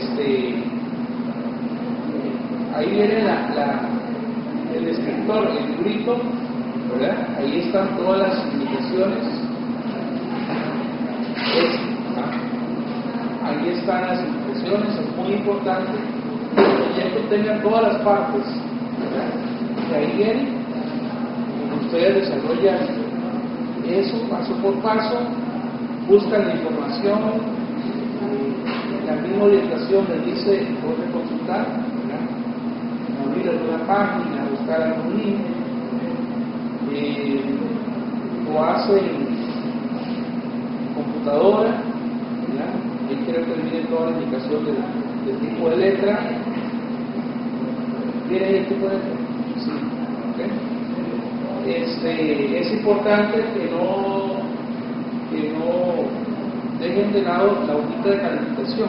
Este, ahí viene el escritor, el librito, ¿verdad? Ahí están todas las indicaciones. Es- ah, ahí están las indicaciones, es muy importante que el proyecto tenga todas las partes. Y ahí viene, y ustedes desarrollan eso paso por paso, buscan la información, misma orientación les dice dónde consultar, abrir alguna página, buscar algún link, eh, lo hacen en computadora, ¿verdad? ahí quiero que viene toda la indicación del, tipo de letra. ¿Tiene ahí el tipo de letra? Sí. Este, es importante que no, que no dejen de lado la hojita de calificación.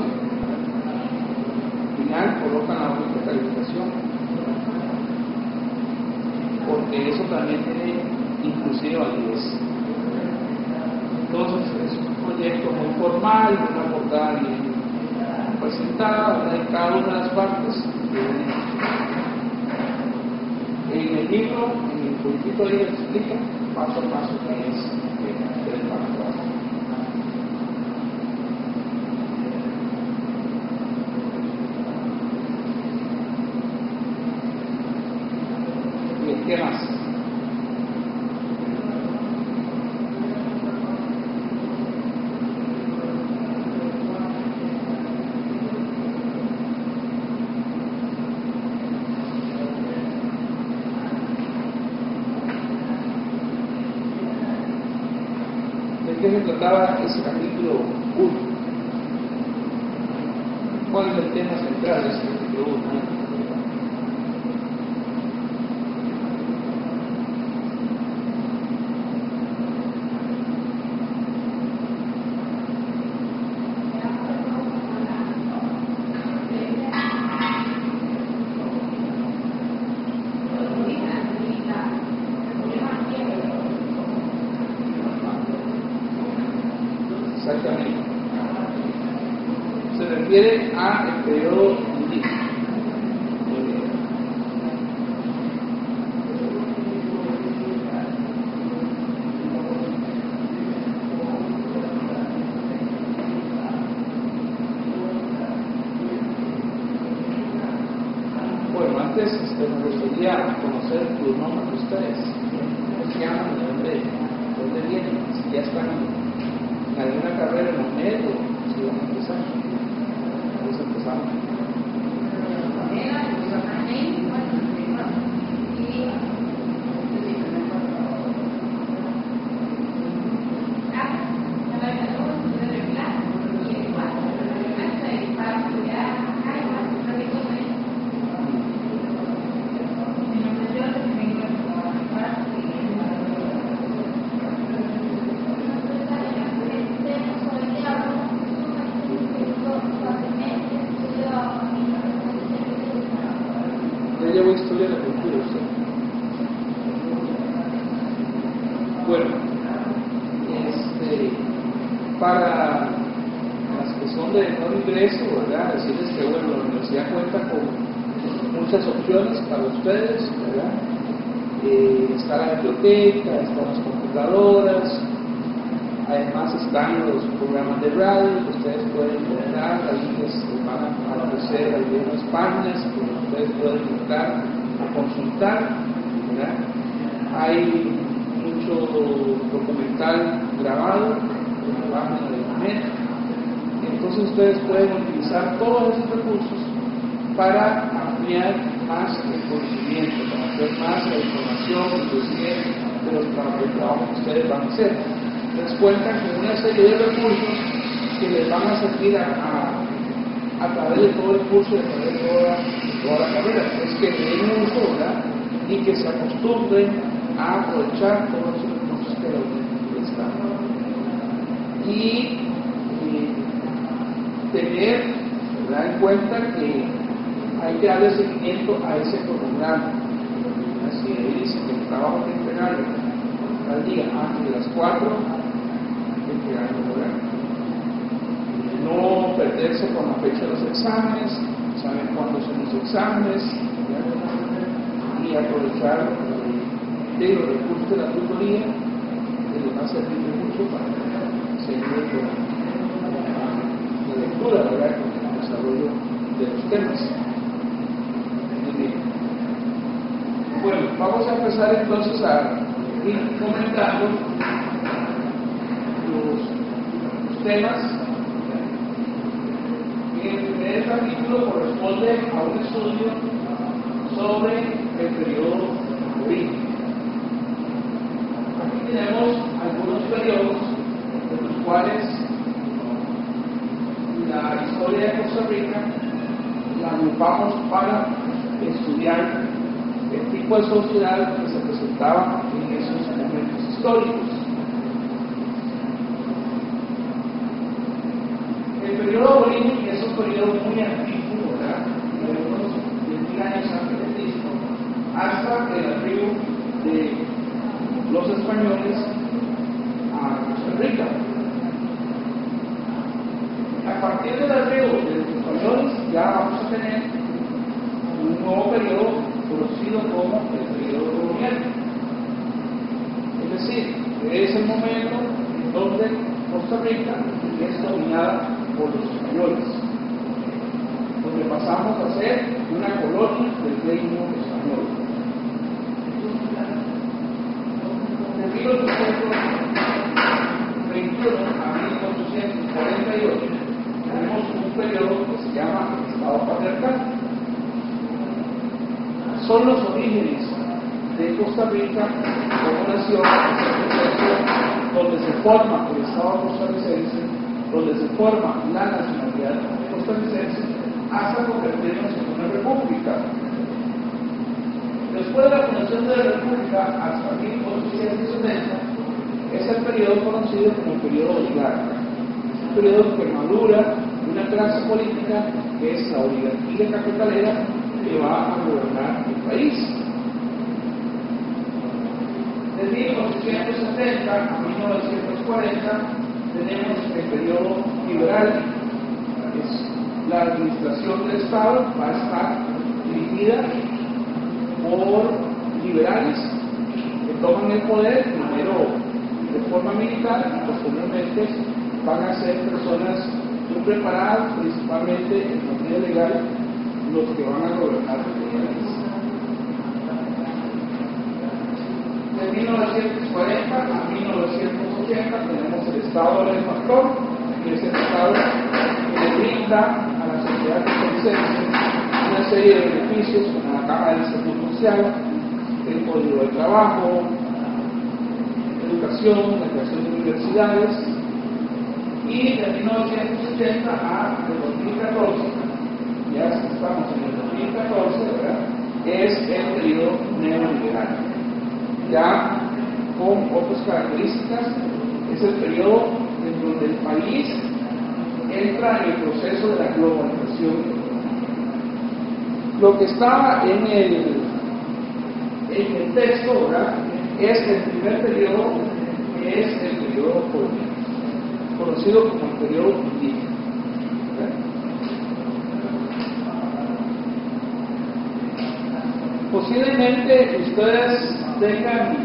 Colocan la calificación porque eso también tiene inclusive validez. Entonces es un proyecto muy formal, una portada bien presentada, en cada una de las partes. En el libro, en el puntito ahí explica paso a paso qué es eh, el párrafo. Bien, ¿qué más? ¿De qué se trataba ese capítulo 1? ¿Cuál es el tema central de ese capítulo 1? Exactamente. Se refiere a el periodo indígena. Muy bien. Bueno, antes este, me gustaría conocer los nombres de ustedes. ¿Cómo se llaman? ¿De dónde, de dónde vienen? Si ya están en alguna carrera en la UNED o si van a empezar. Vamos a empezar. Ya llevo historia de la cultura usted. Bueno, este, para las que son de no ingreso, ¿verdad? Decirles que bueno, la universidad cuenta con muchas opciones para ustedes, ¿verdad? Eh, está la biblioteca, están las computadoras, además están los programas de radio que ustedes pueden entrar, ahí les van a aparecer algunas páginas ustedes pueden a consultar. Hay mucho documental grabado en la página de internet, entonces ustedes pueden utilizar todos esos recursos para ampliar más el conocimiento, para hacer más la información, conocimiento de los trabajos que ustedes van a hacer. Les cuentan con una serie de recursos que les van a servir a, a través de todo el curso, a través de toda, toda la carrera. Es que uso, ¿verdad? Y que se acostumbren a aprovechar todos los recursos que la da. Y, eh, tener ¿verdad? en cuenta que hay que darle seguimiento a ese cronograma. Así dice que el trabajo que al día antes de las 4, hay que entregarlo, ¿verdad? No perderse con la fecha de los exámenes, saber cuándo son los exámenes, y aprovechar eh, de los recursos de la tutoría, que les va a servir mucho para seguir con la lectura, ¿verdad? con el desarrollo de los temas. Bueno, vamos a empezar entonces a ir comentando los temas. Capítulo corresponde a un estudio sobre el periodo origen. Aquí tenemos algunos periodos de los cuales la historia de Costa Rica la agrupamos para estudiar el tipo de sociedad que se presentaba en esos momentos históricos. El periodo es un periodo muy antiguo, ¿verdad? De unos 20.000 años antes de Cristo, hasta el arribo de los españoles a Costa Rica. A partir del arribo de los españoles ya vamos a tener un nuevo periodo conocido como el periodo colonial. Es decir, es el momento en donde Costa Rica es dominada por los españoles, donde pasamos a ser una colonia del reino español. De 1821 a 1848 tenemos un periodo que se llama Estado patriarcal. Son los orígenes de Costa Rica como nación, donde se forma el Estado costarricense, donde se forma la nacionalidad costarricense, hasta convertirnos en una república. Después de la fundación de la república, hasta 1870, es el periodo conocido como el periodo oligarca. Es un periodo que madura una clase política que es la oligarquía capitalera que va a gobernar el país. De 1870 a 1940 tenemos el periodo liberal, es la administración del Estado va a estar dirigida por liberales que toman el poder primero de forma militar y posteriormente van a ser personas muy preparadas, principalmente en materia legal, los que van a gobernar el país. De 1940 a 1980 tenemos el Estado del Factor, que es el Estado que brinda a la sociedad costarricense una serie de beneficios como la Caja de Salud Social, el Código de Trabajo, educación, la creación de universidades, y de 1980 a 2014, ya estamos en el 2014, ¿verdad? es el periodo neoliberal. Ya con otras características, es el periodo en donde el país entra en el proceso de la globalización. Lo que está en el, en el texto ¿verdad? es el primer periodo, que es el periodo colonial conocido como el periodo indígena. Posiblemente ustedes tengan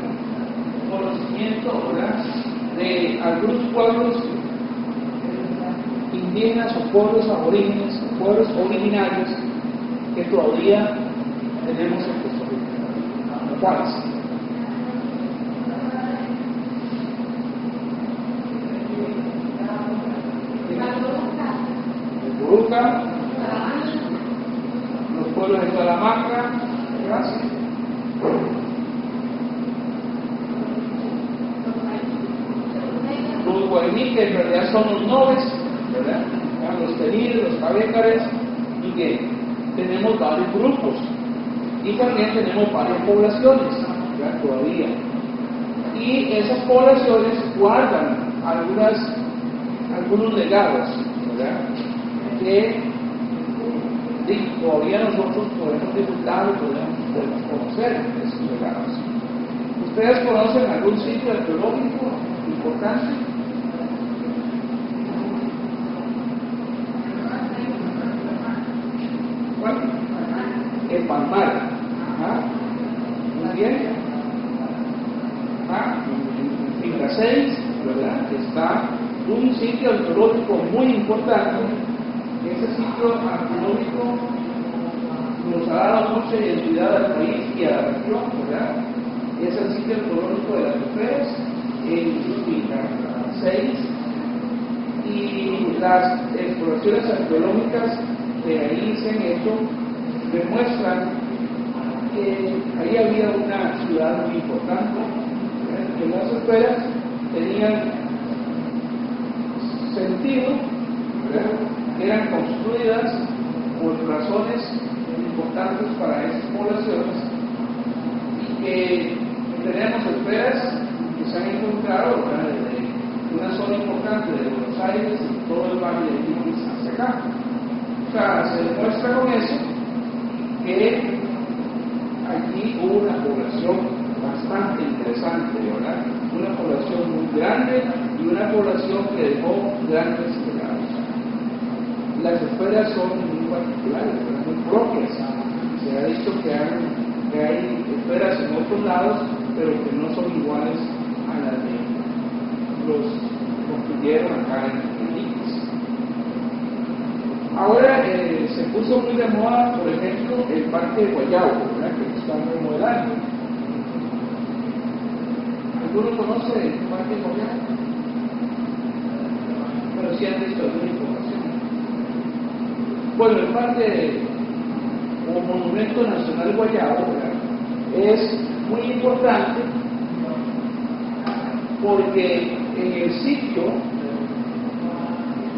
conocimiento ¿verdad? de algunos pueblos indígenas o pueblos aborígenes o pueblos originarios que todavía tenemos en Costa Rica. ¿Cuáles? Buruca, los pueblos de Salamanca, que en realidad son los noves, ¿verdad? los tenidos, los cabécares, y que tenemos varios grupos. Y también tenemos varias poblaciones, ¿verdad? todavía. Y esas poblaciones guardan algunas, algunos legados, ¿verdad? que todavía nosotros podemos disfrutar y podemos conocer esos legados. ¿Ustedes conocen algún sitio arqueológico importante? El Palmar. Ajá. Muy bien. Ajá. En Fibra 6, ¿verdad? Está un sitio arqueológico muy importante ese sitio arqueológico nos ha dado mucha identidad al país y a la región, ¿verdad? Es el sitio arqueológico de las mujeres en Finca 6 y las exploraciones arqueológicas que ahí se han demuestran que ahí había una ciudad muy importante, ¿verdad? que las esferas tenían sentido, ¿verdad? eran construidas por razones importantes para esas poblaciones y que tenemos esferas que se han encontrado desde una zona importante de Buenos Aires y todo el valle de Quilmes hacia acá. O sea, se demuestra con eso que allí hubo una población bastante interesante, ¿verdad? Una población muy grande y una población que dejó grandes legados las esferas son muy particulares, muy propias. Se ha dicho que hay, que hay esferas en otros lados, pero que no son iguales a las de los construyeron acá en. Ahora eh, se puso muy de moda, por ejemplo, el parque de Guayabo, que están remodelando. ¿Alguno conoce el parque de Guayabo? Pero sí han visto alguna información. Bueno, el parque o Monumento Nacional Guayabo es muy importante porque en el sitio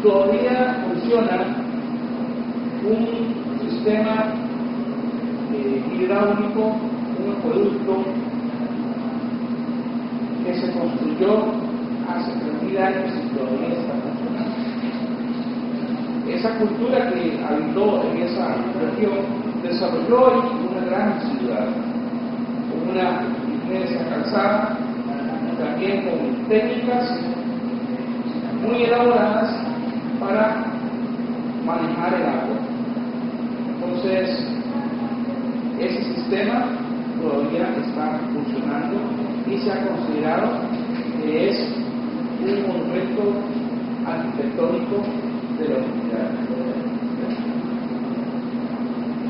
todavía funciona un sistema eh, hidráulico, un acueducto que se construyó hace 30 años y todavía está funcionando esa cultura que habitó en esa región desarrolló ahí una gran ciudad, con una iglesia calzada, también con técnicas muy elaboradas para manejar el agua. Entonces, ese sistema todavía está funcionando y se ha considerado que es un monumento arquitectónico de la humanidad.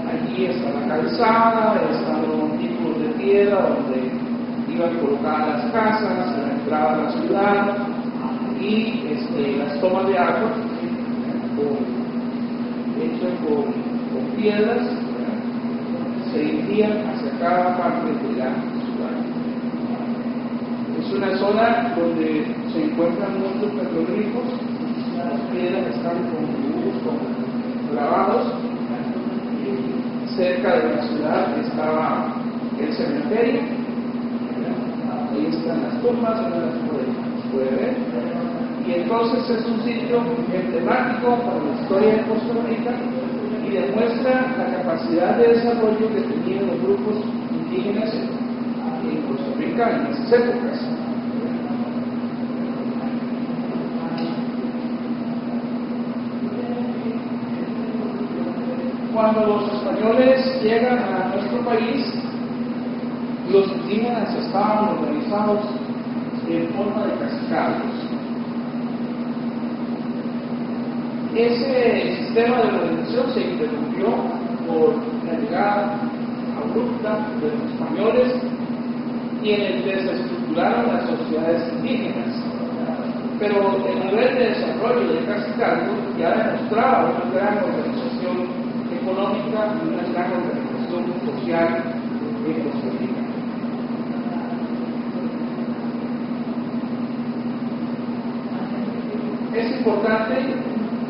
Allí está la calzada, están los tipos de piedra donde iban colocadas las casas, la entrada a la ciudad y este, las tomas de agua hechas con, con piedras se dirigían hacia cada parte de la ciudad. Es una zona donde se encuentran muchos petroglifos, las piedras están con dibujos, con grabados. Cerca de la ciudad estaba el cementerio, ahí están las tumbas, una las puede ver. Y entonces es un sitio emblemático para la historia de Costa Rica y demuestra la capacidad de desarrollo que tenían los grupos indígenas en Costa Rica en esas épocas. Cuando los españoles llegan a nuestro país, los indígenas estaban organizados en forma de cascados. Ese sistema de organización se interrumpió por la llegada abrupta de los españoles quienes desestructuraron las sociedades indígenas. Pero el nivel de desarrollo de Casicalco ya demostraba una gran organización económica y una gran organización social en Costa Rica. Es importante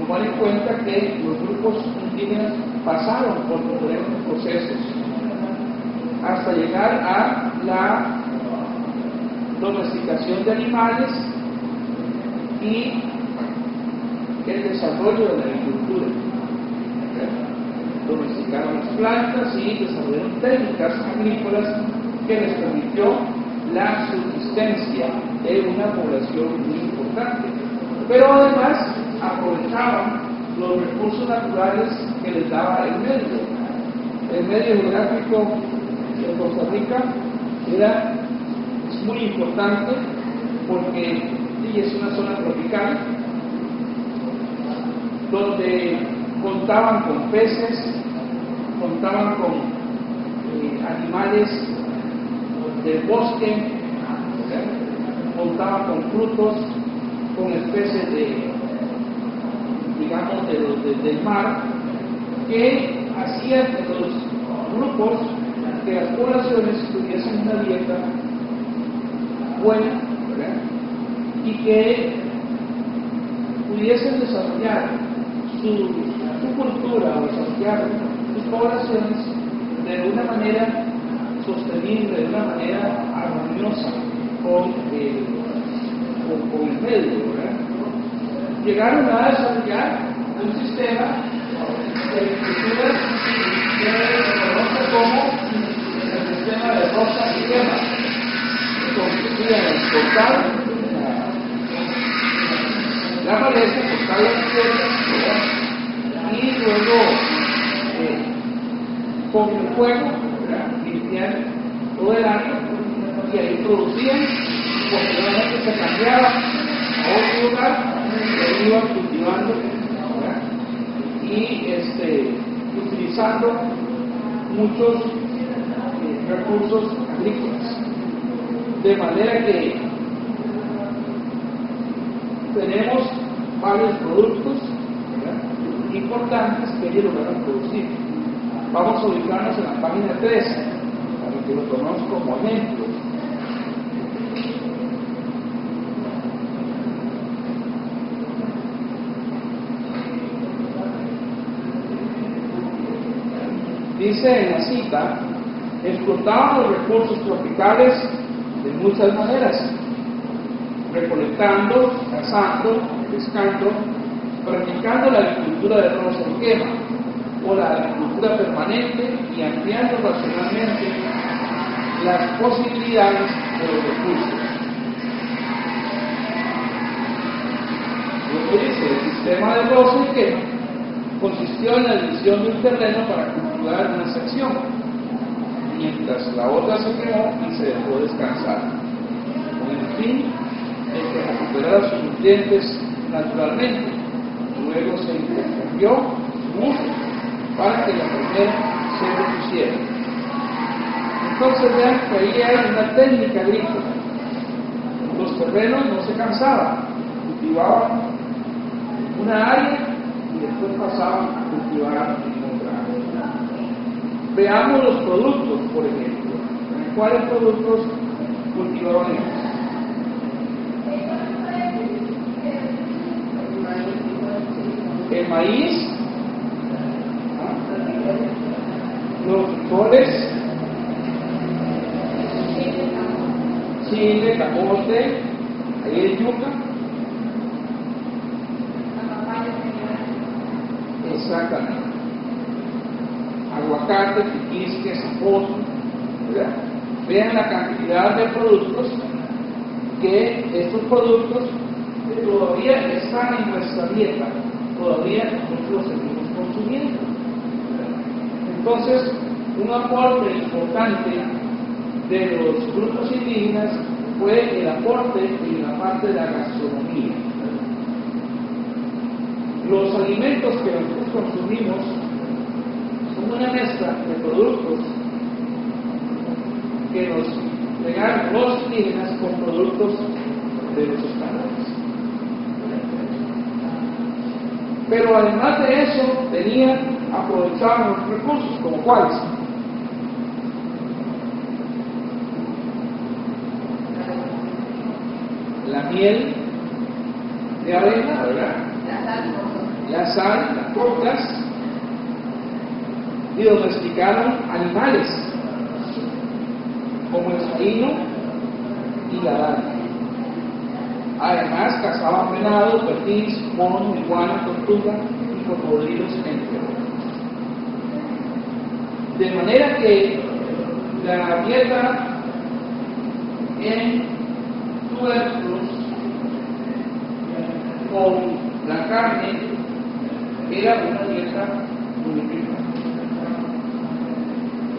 tomar en cuenta que los grupos indígenas pasaron por diferentes procesos hasta llegar a la domesticación de animales y el desarrollo de la agricultura. Domesticaron las plantas y desarrollaron técnicas agrícolas que les permitió la subsistencia de una población muy importante. Pero además aprovechaban los recursos naturales que les daba el medio. El medio geográfico de Costa Rica era, es muy importante porque sí, es una zona tropical donde contaban con peces, contaban con eh, animales del bosque, contaban con frutos, con especies de, digamos, del mar, que hacían los grupos, que las poblaciones tuviesen una dieta buena ¿verdad? y que pudiesen desarrollar su, cultura o desarrollar sus poblaciones de una manera sostenible, de una manera armoniosa con, con el medio. ¿verdad? Llegaron a desarrollar un sistema de agricultura que se conoce como el sistema de rosa y quema. Consistía en exportar la maleza, cortar las tierras y luego eh, con el fuego limpiar todo el año y ahí producían, posteriormente se cambiaban a otro lugar iban cultivando y este, utilizando muchos eh, recursos agrícolas. De manera que tenemos varios productos importantes que ellos lograron producir. Vamos a ubicarnos en la página 13, para que lo tomemos como ejemplo. Dice en la cita, explotaban los recursos tropicales de muchas maneras, recolectando, cazando, pescando, practicando la agricultura de rosa y quema, o la agricultura permanente y ampliando racionalmente las posibilidades de los recursos. sistema de roce y quema consistió en la división de un terreno para una sección, mientras la otra se quemó y se dejó descansar, con el fin de que recuperara sus nutrientes naturalmente. Luego se intercambió su uso para que la primera se repusiera. Entonces vean que ahí era una técnica agrícola. Los terrenos no se cansaban, cultivaban una área y después pasaban a cultivar. Veamos los productos, por ejemplo. ¿Cuáles productos cultivaban ellos? El maíz, los frijoles, chile, camote, ahí es yuca, piquisque, zapote, ¿verdad? Vean la cantidad de productos que estos productos todavía están en nuestra dieta, todavía nosotros los seguimos consumiendo. Entonces, un aporte importante de los grupos indígenas fue el aporte en la parte de la gastronomía. Los alimentos que nosotros consumimos una mezcla de productos que nos llegaron los indígenas con productos de los españoles. Pero además de eso, tenían, aprovechaban los recursos, como cuáles. La miel de abeja, ¿verdad? La sal, las cocas, y domesticaron animales, como el salino y la lana. Además, cazaban venado, perdiz, mono, iguana, tortuga y cocodrilos, entre otros. De manera que la dieta en tubérculos con la carne era una dieta muy rica.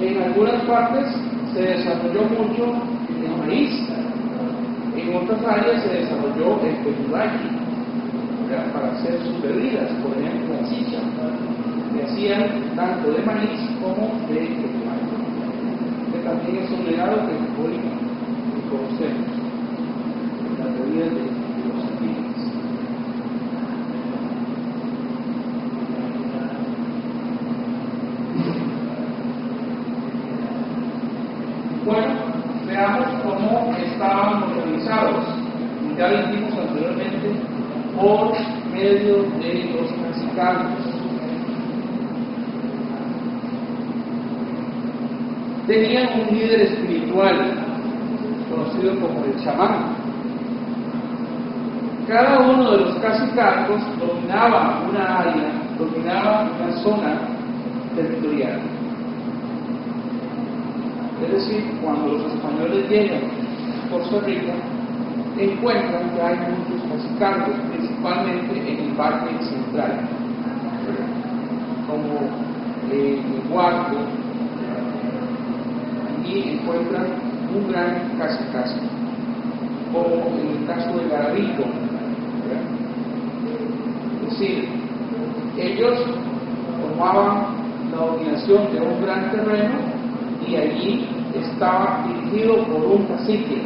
En algunas partes se desarrolló mucho el maíz, en otras áreas se desarrolló el peyuraki para hacer sus bebidas, por ejemplo la chicha, que hacían tanto de maíz como de peyuraki, que también es un legado que hoy conocemos, la bebida de los indígenas. Bueno, veamos cómo estaban organizados. Ya lo dijimos anteriormente, por medio de los cacicanos. Tenían un líder espiritual, conocido como el chamán. Cada uno de los cacicanos dominaba una área, dominaba una zona territorial. Es decir, cuando los españoles llegan a Costa Rica, encuentran que hay muchos cacicargos, principalmente en el Valle Central, como el Huarco, encuentran un gran cacicazo, como en el caso de Garavito. Es decir, ellos tomaban la dominación de un gran terreno y allí estaba dirigido por un cacique.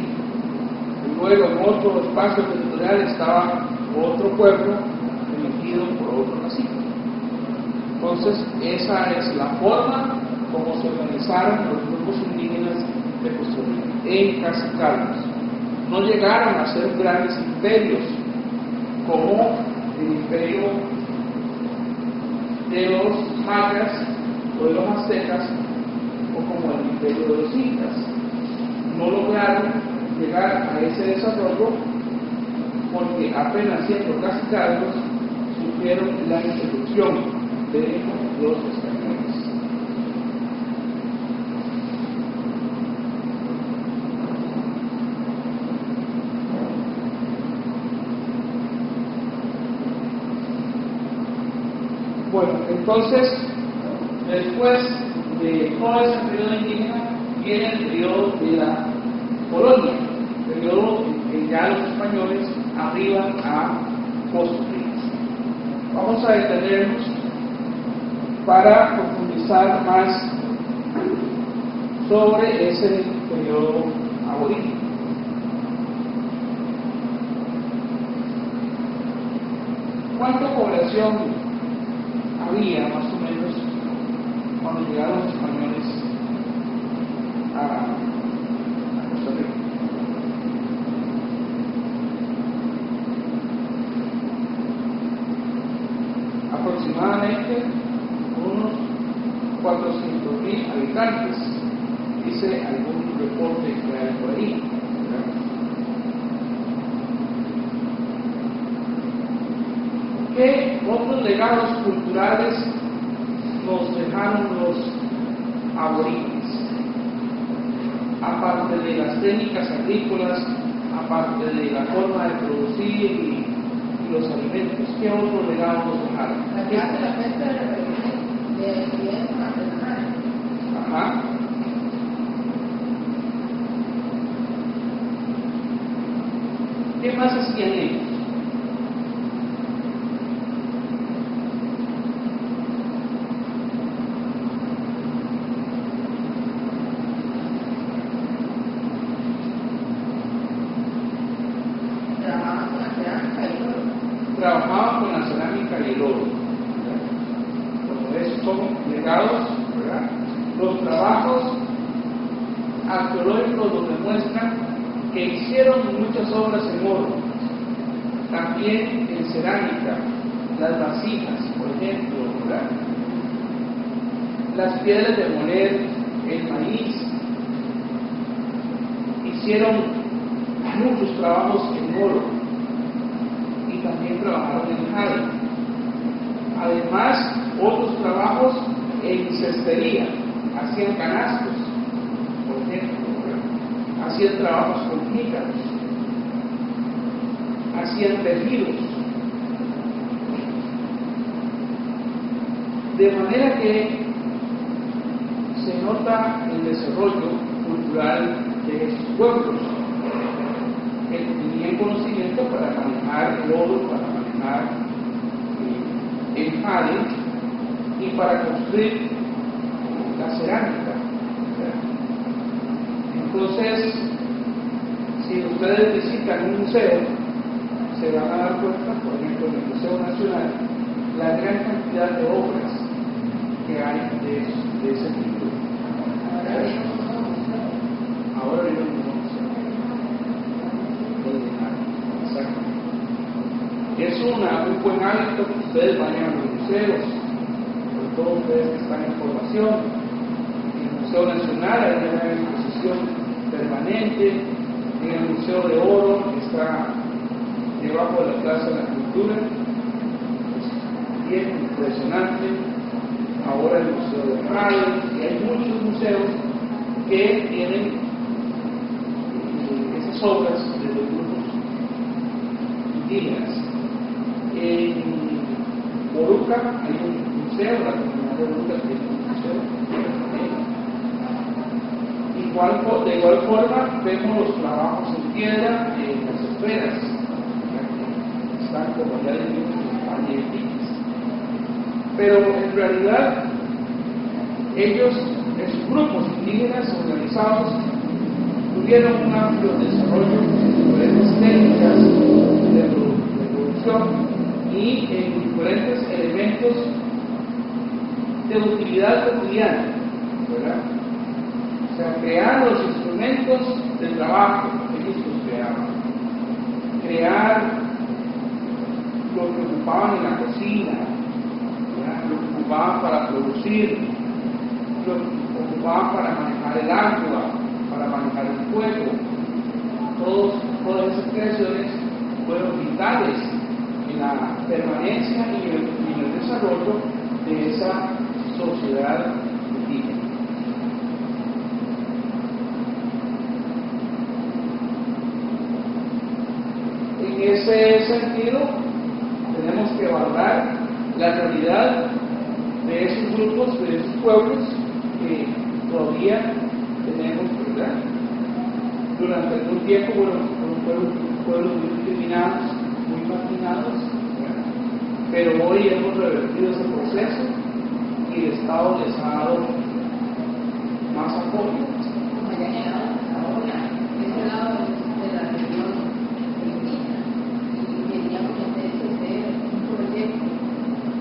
Y luego en otro espacio territorial estaba otro pueblo dirigido por otro cacique. Entonces, esa es la forma como se organizaron los Costa Rica, en cacicados. No llegaron a ser grandes imperios como el imperio de los mayas o de los aztecas o como el imperio de los incas. No lograron llegar a ese desarrollo porque apenas siendo cacicados sufrieron la introducción de los españoles. Bueno, entonces, después de todo ese periodo indígena, viene el periodo de la colonia, el periodo en que ya los españoles arriban a construir. Vamos a detenernos para profundizar más sobre ese periodo aborigen. ¿Cuánta población había más o menos cuando llegaron los españoles a, a Costa Rica? Aproximadamente unos 400.000 habitantes, dice algún reporte que hay por ahí. ¿Qué otros legados culturales nos dejaron los aborígenes? Aparte de las técnicas agrícolas, aparte de la forma de producir y, y los alimentos, ¿qué otros legados nos dejaron? La fiesta de la artesanales. Ajá. ¿Qué más hacían ellos? Trabajaban con la cerámica y todo. trabajaban con la cerámica y el oro. ¿verdad? Como esos son legados, ¿verdad? Los trabajos arqueológicos nos demuestran que hicieron muchas obras en oro, también en cerámica, las vasijas, por ejemplo, ¿verdad? las piedras de moler, el maíz, hicieron muchos trabajos en oro y también trabajaron en jade. Además, otros trabajos en cestería, hacían canastos, por ejemplo, hacían trabajos con jícaros, hacían tejidos. De manera que nota el desarrollo cultural de esos pueblos que tenían conocimiento para manejar el oro, para manejar eh, el jade y para construir la cerámica. Entonces, si ustedes visitan un museo, se van a dar cuenta, por ejemplo, en el Museo Nacional, la gran cantidad de obras que hay de, de ese tipo. Ahora museo. Exacto. Es una, un buen hábito que ustedes vayan a los museos, sobre todo ustedes que están en formación. En el Museo Nacional hay una exposición permanente, en el Museo de Oro que está debajo de la Plaza de la Cultura, es bien impresionante. Ahora el Museo de Radio, y hay muchos museos que tienen eh, esas obras de los grupos indígenas. En Boruca hay un museo, la comunidad de Boruca tiene un museo. Eh, Igual, de igual forma vemos los trabajos en piedra en las esferas, que están como ya en España. Pero en realidad ellos, esos grupos indígenas organizados, tuvieron un amplio desarrollo en diferentes técnicas de, produ- de producción y en diferentes elementos de utilidad cotidiana, ¿verdad? O sea, crear los instrumentos de trabajo, ellos los creaban. Crear lo que ocupaban en la cocina, ocupaban para producir, lo que ocupaban para manejar el agua, para manejar el fuego. Todos, todas esas creaciones fueron vitales en la permanencia y el, el desarrollo de esa sociedad indígena. En ese sentido, tenemos que valorar la realidad de esos grupos, de esos pueblos que todavía tenemos, ¿verdad? Durante algún tiempo, fueron pueblos, muy discriminados, muy marginados, pero hoy hemos revertido ese proceso y el Estado les ha dado más apoyo. como ya llegado ahora, ese lado de la región indígena, y queríamos hacer ese un proyecto,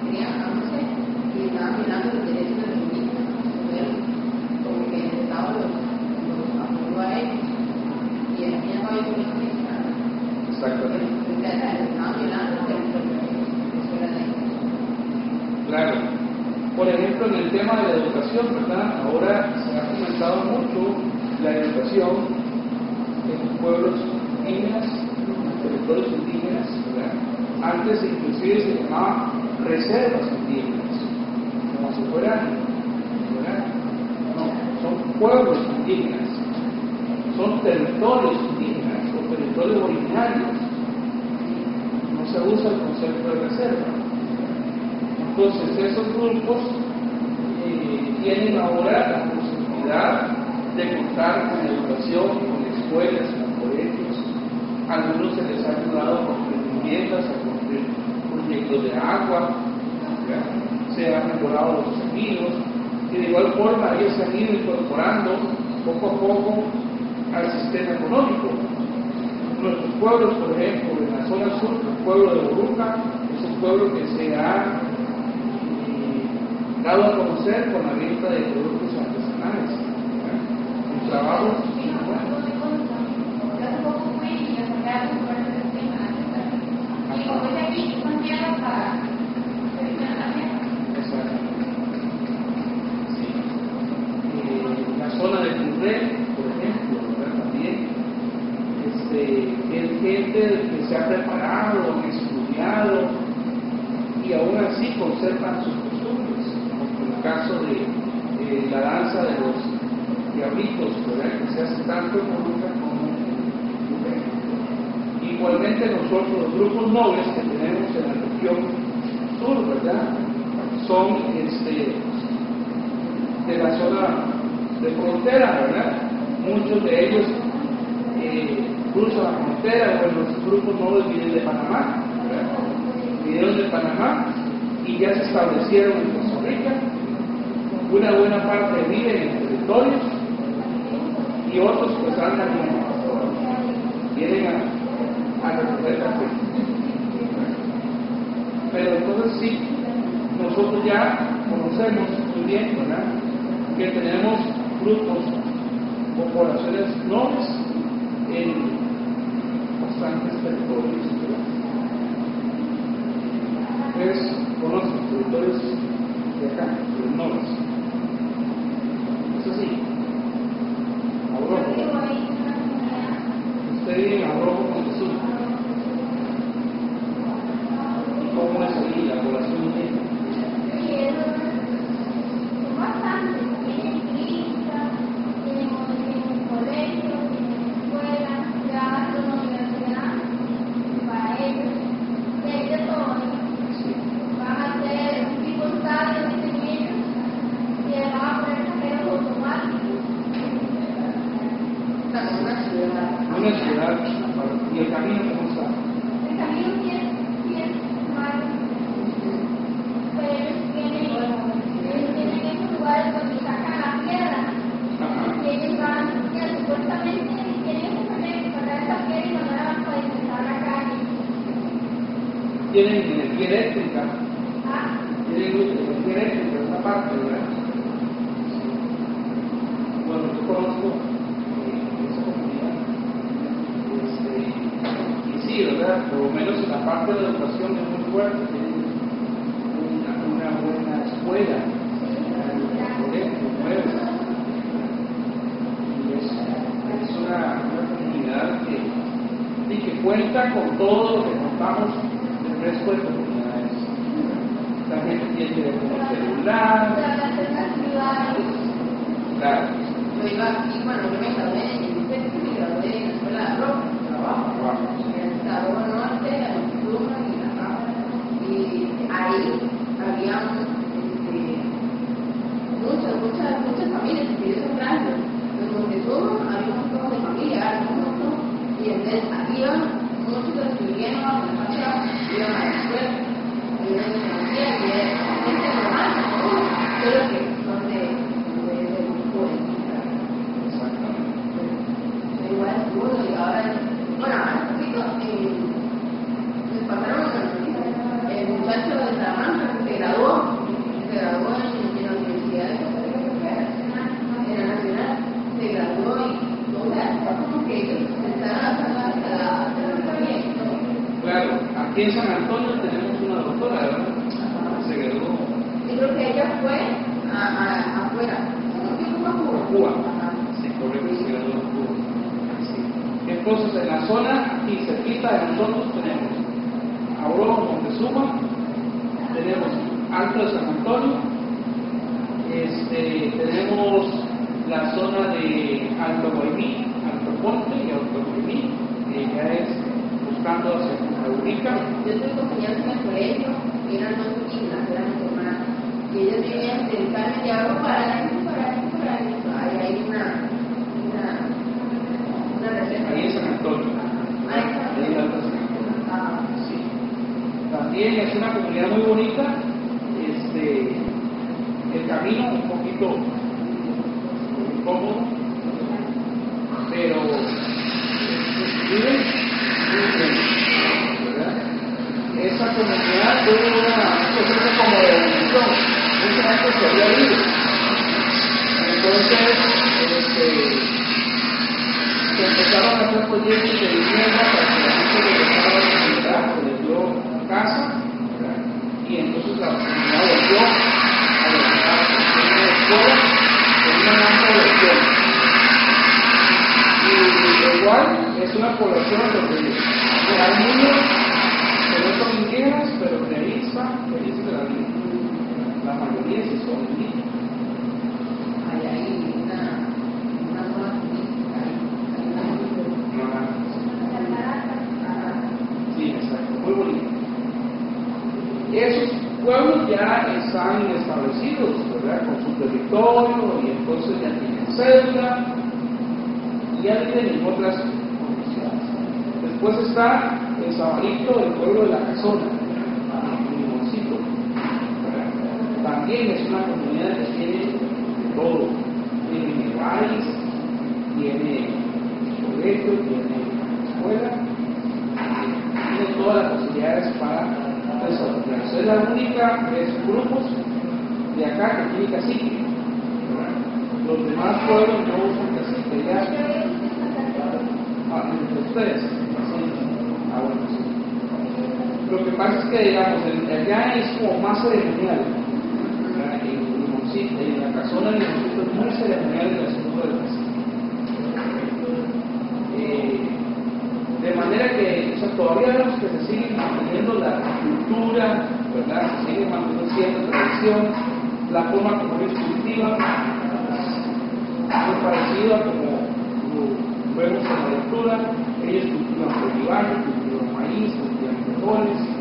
queríamos hacer, y estaban mirando los derechos de los indígenas, ver como que el Estado los, los apoyó a ellos, y aquí no hay una mexicana. Exactamente. Estaban mirando el territorio, eso era la Claro. Por ejemplo, en el tema de la Ahora se ha comentado mucho la educación en los pueblos indígenas, en los territorios indígenas. Antes inclusive se llamaban reservas indígenas, como si fueran, ¿verdad? No, son pueblos indígenas, son territorios indígenas o territorios originarios. No se usa el concepto de reserva. Entonces esos grupos tienen ahora la posibilidad de contar con educación, con escuelas, con colegios. Algunos se les ha ayudado a construir viviendas, a construir proyectos de agua, se han mejorado los caminos y de igual forma ellos se han ido incorporando poco a poco al sistema económico. Nuestros pueblos, por ejemplo, en la zona sur, el pueblo de Boruca es un pueblo que se ha dado a conocer con la venta de productos artesanales. Un trabajo exacto. Sí. Eh, la zona de por ejemplo, ¿verdad? también, este, es gente que se ha preparado, estudiado y aún así conservan sus costumbres, como en el caso de la danza de los diablitos, ¿verdad? que se hace tanto en Molucca como en. Igualmente nosotros, los grupos nobles que tenemos en la región sur, ¿verdad? Son este, de la zona de frontera, ¿verdad? Muchos de ellos eh, cruzan la frontera, bueno, los grupos nobles vienen de Panamá, ¿verdad? Vinieron de Panamá y ya se establecieron en Costa Rica. Una buena parte viven en territorios y otros pues andan en vienen a, a recoger café. Pero entonces sí, nosotros ya conocemos muy bien, ¿verdad? Que tenemos grupos o poblaciones nobles en bastantes territorios. Ustedes conocen territorios de acá, los nobles. Es así. Aquí en San Antonio tenemos una doctora, ¿verdad? Se graduó Yo creo que ella fue a, a, afuera, no. Cuba. Ajá. Sí, correcto, se graduó en Cuba. Sí. Entonces, en la zona aquí cerquita de nosotros tenemos Aurora, Montezuma, tenemos Alto de San Antonio, este, tenemos la zona de Alto Guaymí, Alto Ponte y Alto Guaymí, que ya es hacia Costa Rica. Yo tuve compañeros en el colegio, eran dos chinas, eran hermanas, y ellas vivían del Carmen de Agua para adentro, para adentro, para adentro. Ahí hay una, una, una reserva. Ahí en San Antonio. Ahí. Ahí Antonio. Ah, Sí. También es una comunidad muy bonita. Este, el camino un poquito incómodo, pero este, viven muy bien, ¿verdad? Esa comunidad tuvo una- un proceso como de evolución, mucha gente se había ido. Entonces, este, se empezaron a hacer proyectos de vivienda para que la gente regresara a la comunidad, se les dio casa, ¿verdad? y entonces la comunidad volvió a levantarse en una escuela con una gran población. Y igual es una población donde hay niños que no son indígenas, pero que ahí están felices de la vida. La mayoría sí son indígenas. ahí hay una, una zona turística, ahí, ahí Ajá. hay Sí, exacto, muy bonito. Esos pueblos ya están establecidos, ¿verdad? Con su territorio y entonces ya tienen cédula y ya viven en otras condiciones. Después el Sabalito, el pueblo de la Casona. También es una comunidad que tiene todo. Tiene minerales, tiene colegio, tiene escuela, tiene todas las posibilidades para desarrollarse. Es la única de esos grupos de acá que tiene cacique. Los demás pueblos no usan cacique. Ya, ah, entre ustedes. Sí. Ah, bueno, sí. Lo que pasa es que, digamos, el de allá es como más ceremonial. En en la casona de Limoncito es muy ceremonial el asunto del cacique. Eh, de manera que todavía vemos que se sigue manteniendo la cultura, ¿verdad? Se sigue manteniendo cierta tradición, la forma como ellos cultivan, muy parecido a como lo vemos en la lectura, ellos cultivan olivares, cultivan maíz, cultivan frijoles,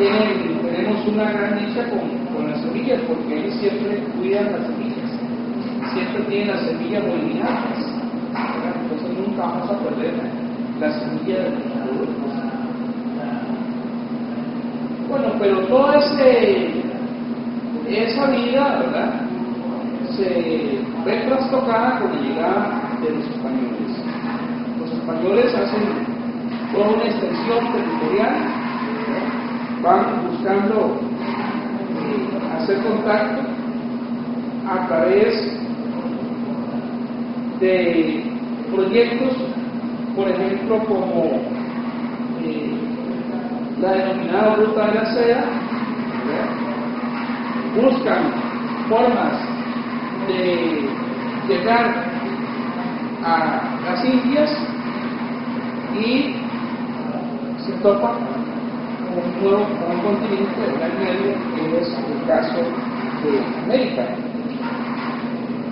tenemos una gran dicha con, con las semillas porque ellos siempre cuidan las semillas, siempre tienen las semillas bolivianas, ¿verdad? entonces nunca vamos a perder la semilla de los. Bueno, pero toda ese, esa vida, ¿verdad? Se ve trastocada con la llegada de los españoles. Los españoles hacen toda una extensión territorial. Van buscando eh, hacer contacto a través de proyectos, por ejemplo, como eh, la denominada ruta de la seda, buscan formas de llegar a las Indias y se topan un un continente del gran medio que es el caso de América.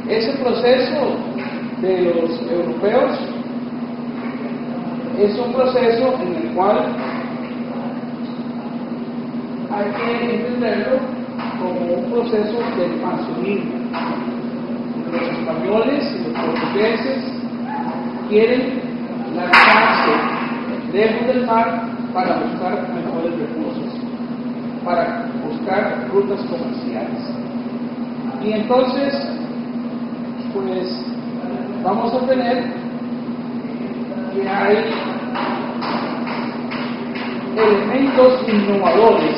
Ese proceso de los europeos es un proceso en el cual hay que entenderlo como un proceso de expansionismo. Los españoles y los portugueses quieren lanzarse lejos del mar para buscar mejores recursos, para buscar rutas comerciales. Y entonces, pues vamos a tener que hay elementos innovadores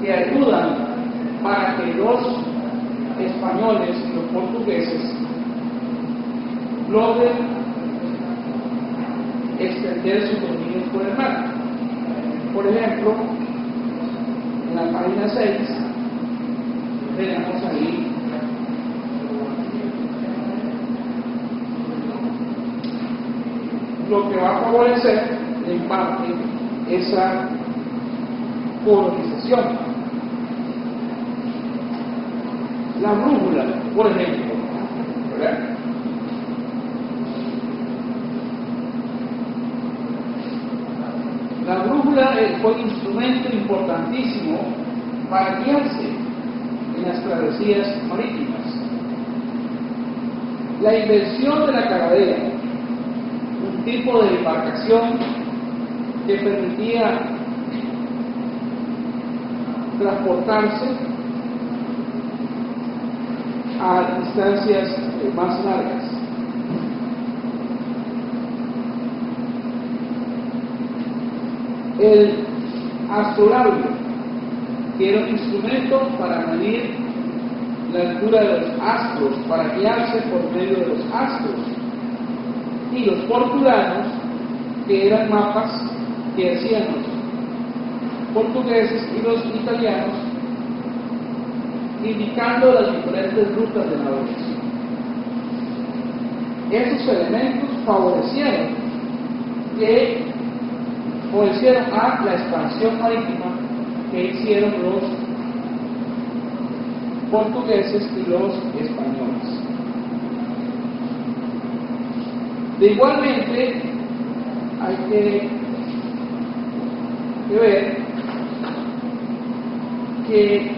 que ayudan para que los españoles y los portugueses logren extender sus dominios por el mar. Por ejemplo, en la página 6 tenemos ahí lo que va a favorecer en parte esa colonización. La brújula, por ejemplo. Eh, fue un instrumento importantísimo para guiarse en las travesías marítimas. La invención de la cagadera, un tipo de embarcación que permitía transportarse a distancias eh, más largas. El astrolabio, que era un instrumento para medir la altura de los astros, para guiarse por medio de los astros. Y los portulanos, que eran mapas que hacían los portugueses y los italianos, indicando las diferentes rutas de navegación. Esos elementos favorecieron que a la expansión marítima que hicieron los portugueses y los españoles. De igualmente, hay que, ver que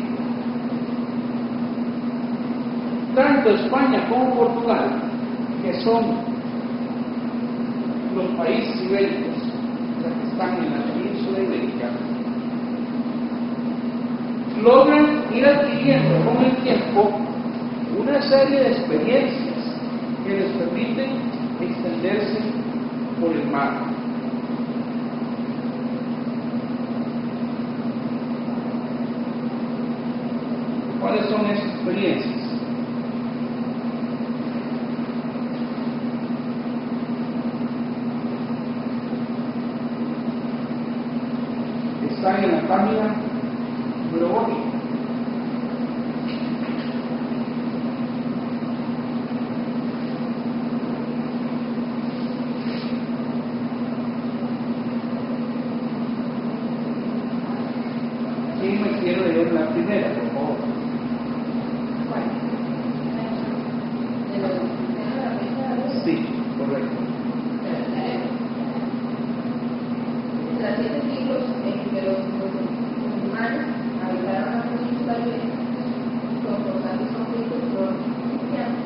tanto España como Portugal, que son los países ibéricos, están en la península ibérica, logran ir adquiriendo con el tiempo una serie de experiencias que les permiten extenderse por el mar. ¿Cuáles son esas experiencias? Están en número 8. ¿Quién me quiere leer la primera, por favor? De los de la mesa Sí, correcto. Tras siete siglos en que los musulmanes habitaron la península ibérica, con constantes conflictos por cristianos,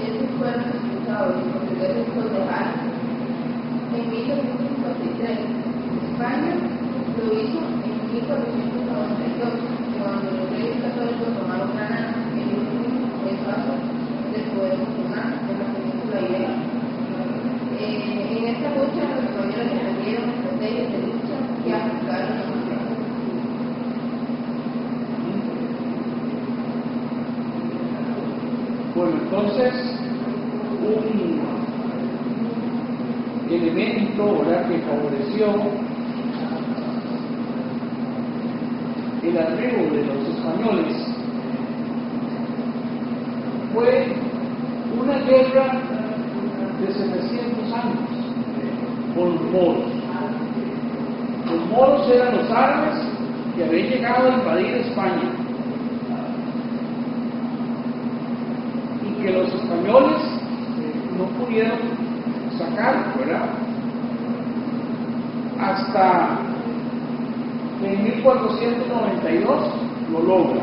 estos fueron expulsados y los portugueses los dejaron. En 1853, España lo hizo en 1492, cuando los reyes católicos tomaron Granada en el último espacio del poder musulmán en la península ibérica. Eh, en esta lucha los españoles defendieron estrategias de lucha que aplicaron a los Bueno, entonces, un que favoreció el arribo de los españoles. Fue una guerra de 700 años con los moros. Los moros eran los árabes que habían llegado a invadir España y que los españoles no pudieron sacar, ¿verdad? Hasta en 1492 lo.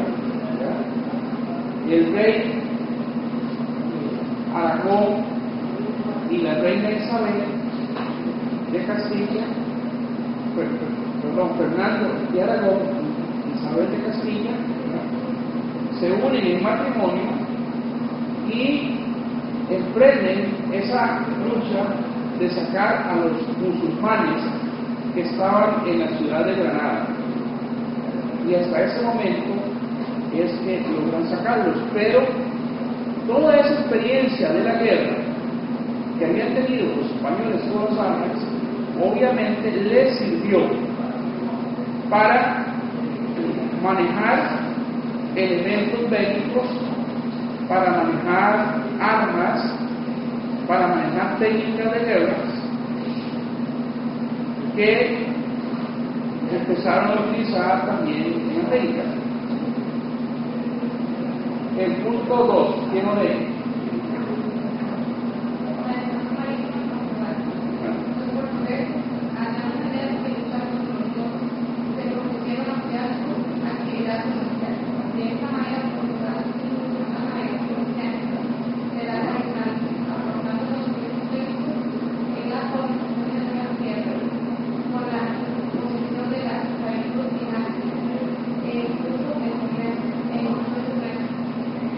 Y el rey Aragón y la reina Isabel de Castilla, per- per- perdón, Fernando de Aragón y Isabel de Castilla, se unen en matrimonio y emprenden esa lucha de sacar a los musulmanes que estaban en la ciudad de Granada. Y hasta ese momento es que logran sacarlos. Pero toda esa experiencia de la guerra que habían tenido los españoles con los árabes, obviamente les sirvió para manejar elementos bélicos, para manejar armas, para manejar técnicas de guerras que empezaron a utilizar también en América. El punto 2, ¿quién lo lee?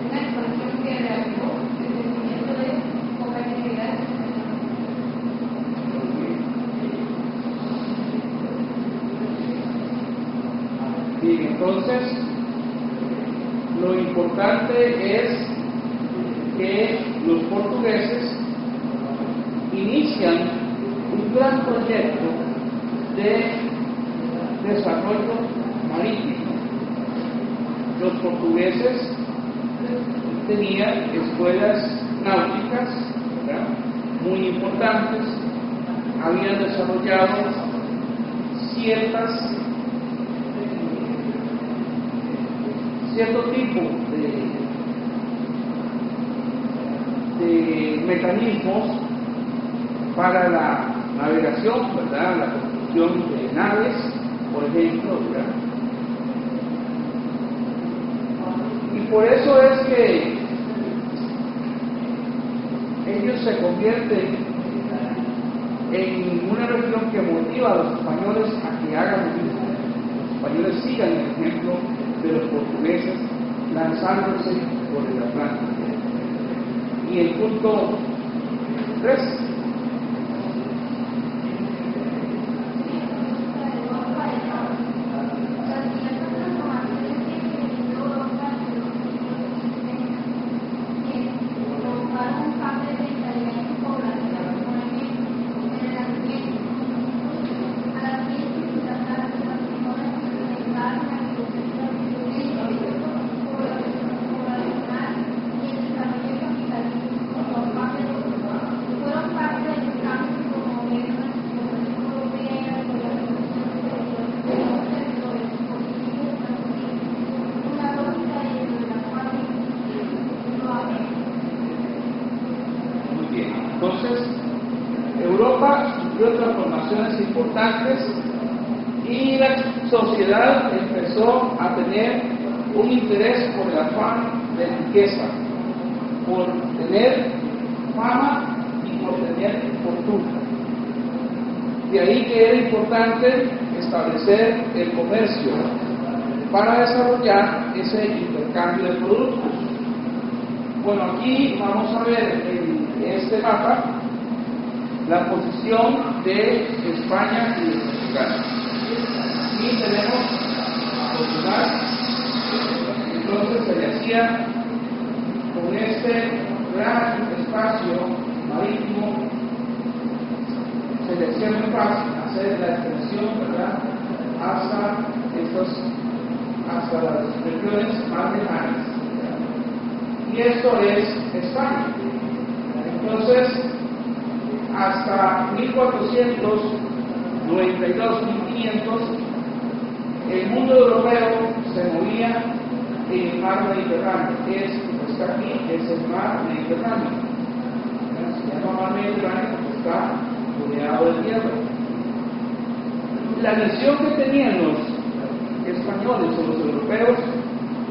Una expansión que realizó el sentimiento de competitividad Bien, lo importante es que los portugueses inician un gran proyecto de desarrollo marítimo. Los portugueses tenían escuelas náuticas muy importantes, habían desarrollado ciertas cierto tipo de, de mecanismos para la navegación, ¿verdad? La construcción de naves, por ejemplo. Y por eso es que ellos se convierten en una región que motiva a los españoles a que hagan lo mismo. Los españoles sigan el ejemplo de los portugueses lanzándose por el Atlántico. Y el punto 3. fueron parte del cambio como gobierno de la Unión Europea, de la una lógica de la cual no había. Muy bien. Entonces, Europa sufrió transformaciones importantes y la sociedad empezó a tener un interés por el afán de riqueza, por tener fama y por tener fortuna. De ahí que era importante establecer el comercio para desarrollar ese intercambio de productos. Bueno, aquí vamos a ver en este mapa la posición de España y de Portugal. Aquí tenemos Portugal, entonces se le hacía con este gran espacio marítimo, se le hacía muy fácil hacer la extensión, ¿verdad?, hasta estos, hasta las regiones más lejanas. Y esto es España. Entonces, hasta 1492, 1500, el mundo europeo se movía en el mar Mediterráneo, que es, está aquí, es el mar Mediterráneo. Se llama mar Mediterráneo porque está rodeado de tierra. La visión que tenían los españoles o los europeos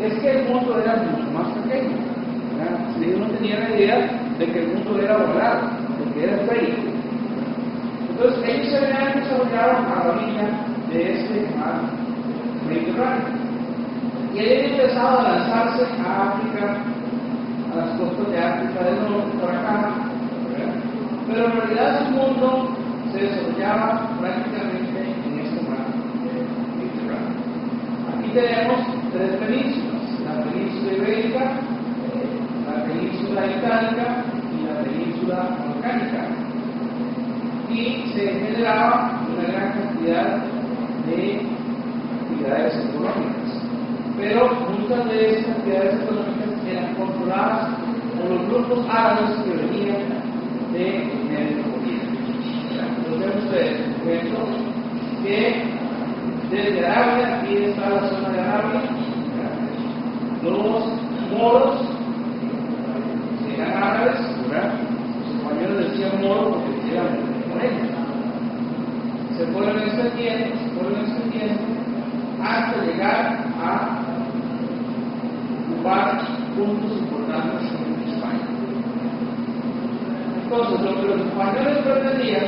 es que el mundo era mucho más pequeño. Ellos no tenían la idea de que el mundo era ovalado, de que era feo. Entonces ellos se llegaron a la orilla de este mar Mediterráneo. Y ahí han empezado a lanzarse a África, a las costas de África del Norte, por acá. Pero en realidad su mundo se desarrollaba prácticamente en este mar Mediterráneo. Aquí tenemos tres penínsulas, la península ibérica, la península itálica y la península balcánica. Y se generaba una gran cantidad de actividades económicas. Pero muchas de esas actividades económicas eran controladas por los grupos árabes que venían de Medio Oriente. Entonces por ejemplo, que desde Arabia, aquí está la zona de Arabia, los moros, eran árabes, ¿verdad? los españoles decían moro porque eran morenos. Se fueron extendiendo, se fueron extendiendo hasta llegar a ocupar puntos importantes en España. Entonces, lo que los españoles pretendían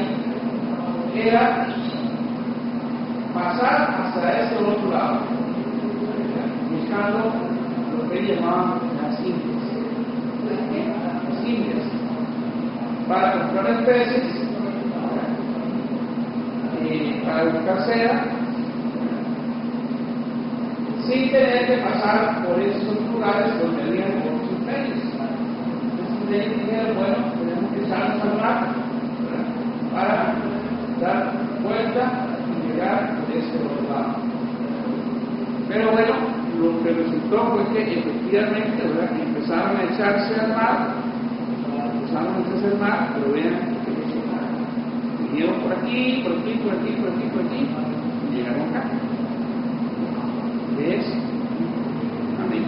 era pasar hasta este otro lado, buscando lo que llamaban las Indias. Las Indias. Para comprar especies, eh, para buscar seda, sin tener que pasar por esos lugares donde habían otros imperios. Entonces ellos dijeron, bueno, tenemos que mar ¿verdad? para dar vuelta llegar por ese otro. Pero bueno, lo que resultó fue que efectivamente ¿verdad? empezaron a echarse al mar, empezaron a echarse al mar, pero vean que vinieron por aquí, por aquí, por aquí, por aquí, por aquí, y llegaron acá. ¿Ves? Amén.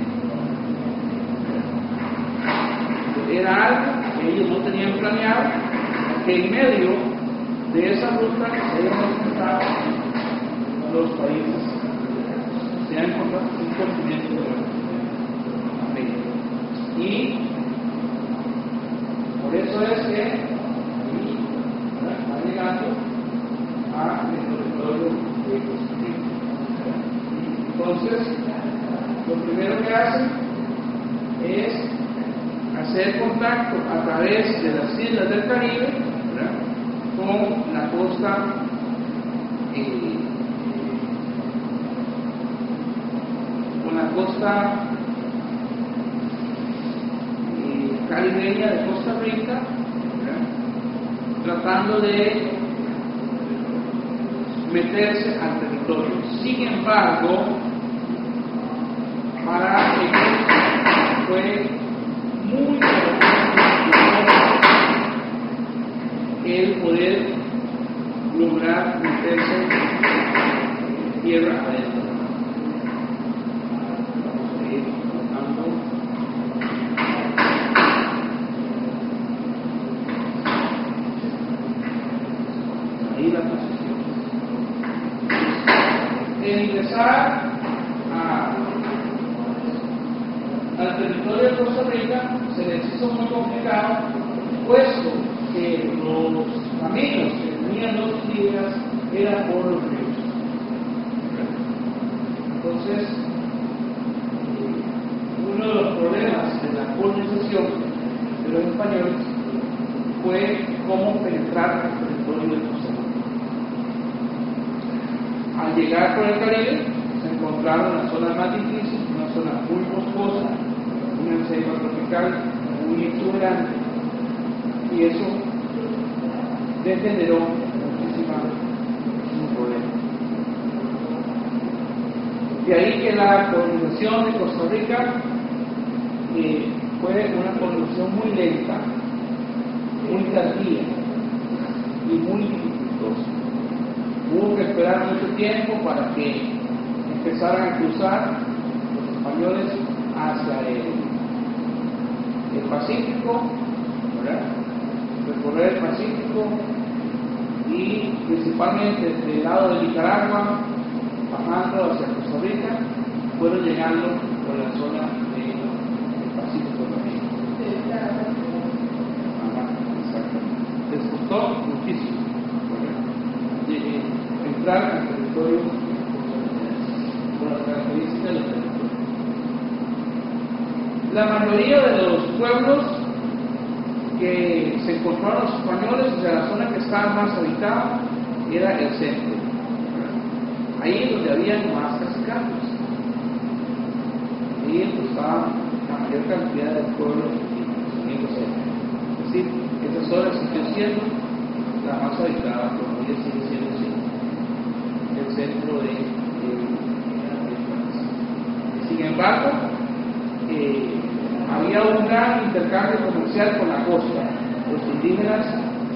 Era algo que ellos no tenían planeado, que en medio de esa ruta habían enfrentado los países, se han encontrado un continente de América. Y por eso es que aquí, está llegando a el territorio de Costa Rica. Entonces, lo primero que hacen es hacer contacto a través de las islas del Caribe con la costa eh, con la costa eh, caribeña de Costa Rica, tratando de meterse al territorio. Sin embargo, para pueblos que se encontraron los españoles, o sea, la zona que estaba más habitada, era el centro. Ahí es donde había más cacicatos. Ahí estaba la mayor cantidad de pueblos centro. Es decir, esa zona siguió siendo la más habitada, todavía sigue siendo el centro de, de, del país. Sin embargo, eh, había un gran intercambio comercial con la costa. Los indígenas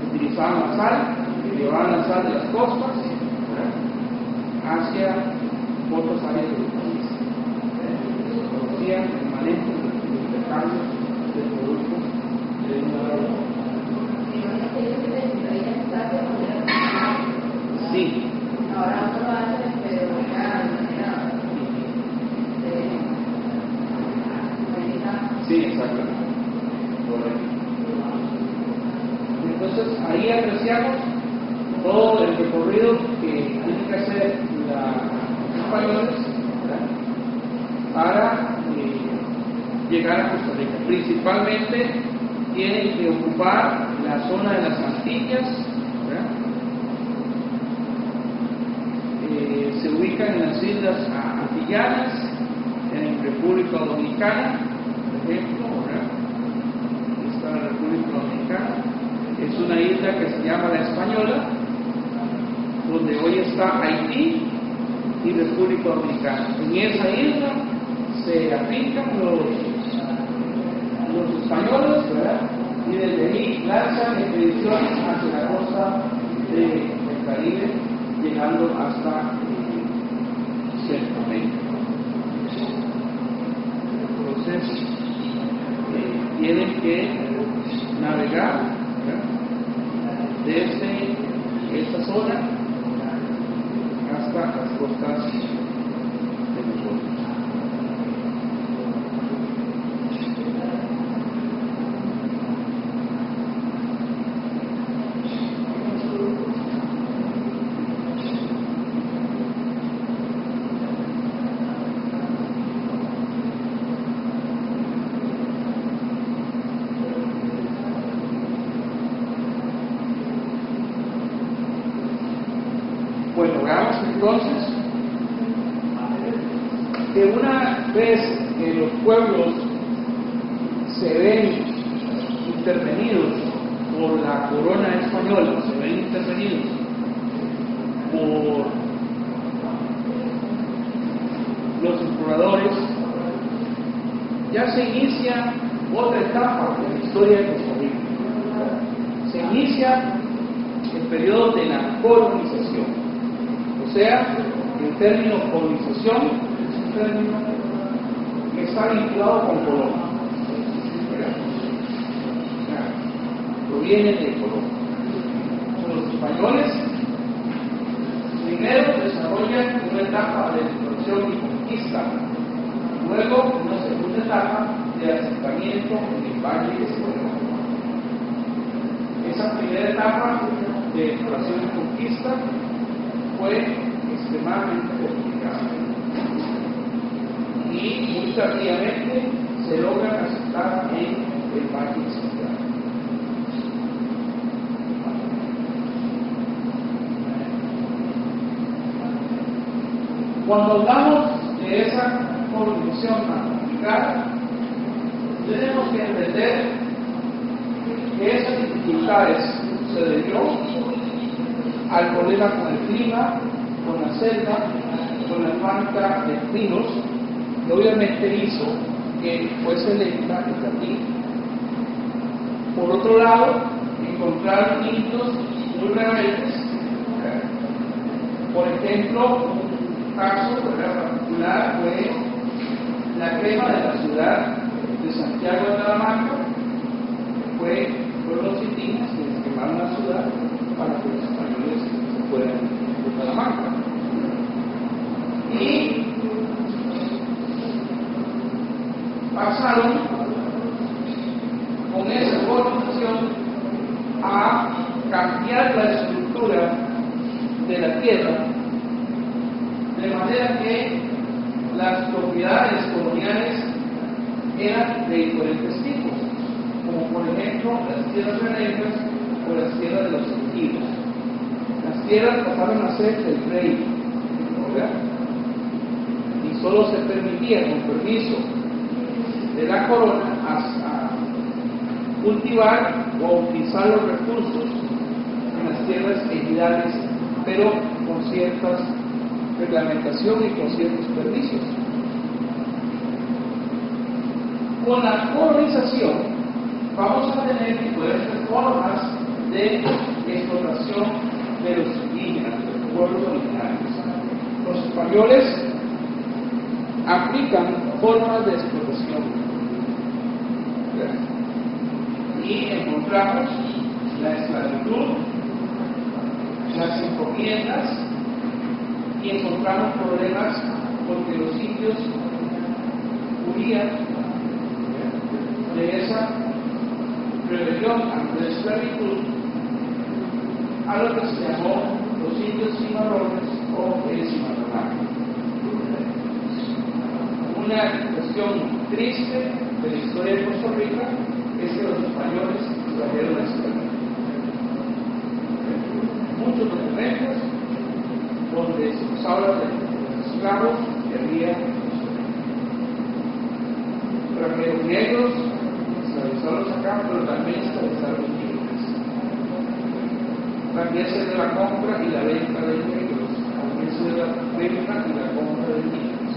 utilizaban la sal, llevaban la sal de las costas hacia otras áreas del país. Se conocían permanentes los intercambios de productos de una a otra. Sí, Ahora otro hace, pero ya de manera de sí, exactamente. Correcto. Entonces ahí apreciamos todo el recorrido que tienen que hacer los españoles para eh, llegar a Costa Rica. Principalmente tienen que ocupar la zona de las Antillas. Eh, se ubican en las islas Antillanas, en República Dominicana, por ejemplo, ¿verdad? Aquí está la República Dominicana, es una que se llama la Española, donde hoy está Haití y República Dominicana. En esa isla se aplican los, españoles, ¿verdad? Y desde ahí lanzan expediciones hacia la costa de- del Caribe, llegando hasta eh, Centroamérica. Entonces, eh, tienen que navegar ¿verdad? desde hasta las costas de nosotros. Bueno, entonces que una vez que los pueblos se ven intervenidos por la corona española, se ven intervenidos por los exploradores, ya se inicia otra etapa de la historia de Costa Rica. Se inicia el periodo de la colonización. Sea, el término colonización es un término que está vinculado con Colombia. Proviene de Colombia. Los españoles primero desarrollan una etapa de exploración y conquista, luego una segunda etapa de asentamiento en el Valle de. Esa primera etapa de exploración y conquista fue extremadamente. Y muy tardíamente se logran asentar en el Valle Central. Cuando hablamos de esa colonización tan complicada, tenemos que entender que esas dificultades se debió al problema con el clima, selva, con la falta de pinos, que obviamente hizo que fuese lenta el camino. Por otro lado, encontraron indios muy rebeldes. Por ejemplo, un caso particular fue la quema de la ciudad de Santiago de Talamanca, que fue, fueron los indígenas quienes quemaron la ciudad para que los españoles se fueran de. Y pasaron con esa colonización a cambiar la estructura de la tierra manera que las propiedades coloniales eran de diferentes tipos, como por ejemplo las tierras renegas o las tierras de los sentidos. Las tierras pasaron a ser del rey, ¿verdad? y solo se permitía con permiso de la corona a, cultivar o utilizar los recursos en las tierras ejidales, pero con ciertas reglamentación y con ciertos permisos. Con la colonización vamos a tener diferentes formas de explotación de los indígenas, de los pueblos originarios. Los españoles aplican formas de explotación. Y encontramos la esclavitud, las encomiendas, y encontramos problemas porque los indios huían de esa rebelión ante la esclavitud a lo que se llamó los indios cimarrones o el cimarronaje. Una cuestión triste de la historia de Costa Rica es que los españoles trajeron la esclavitud. Muchos documentos donde se nos habla de los esclavos que había trajeron negros, esclavizados acá, pero también esclavizaron indígenas. También se de la compra y la venta de negros, también se de la venta y la compra de indígenas,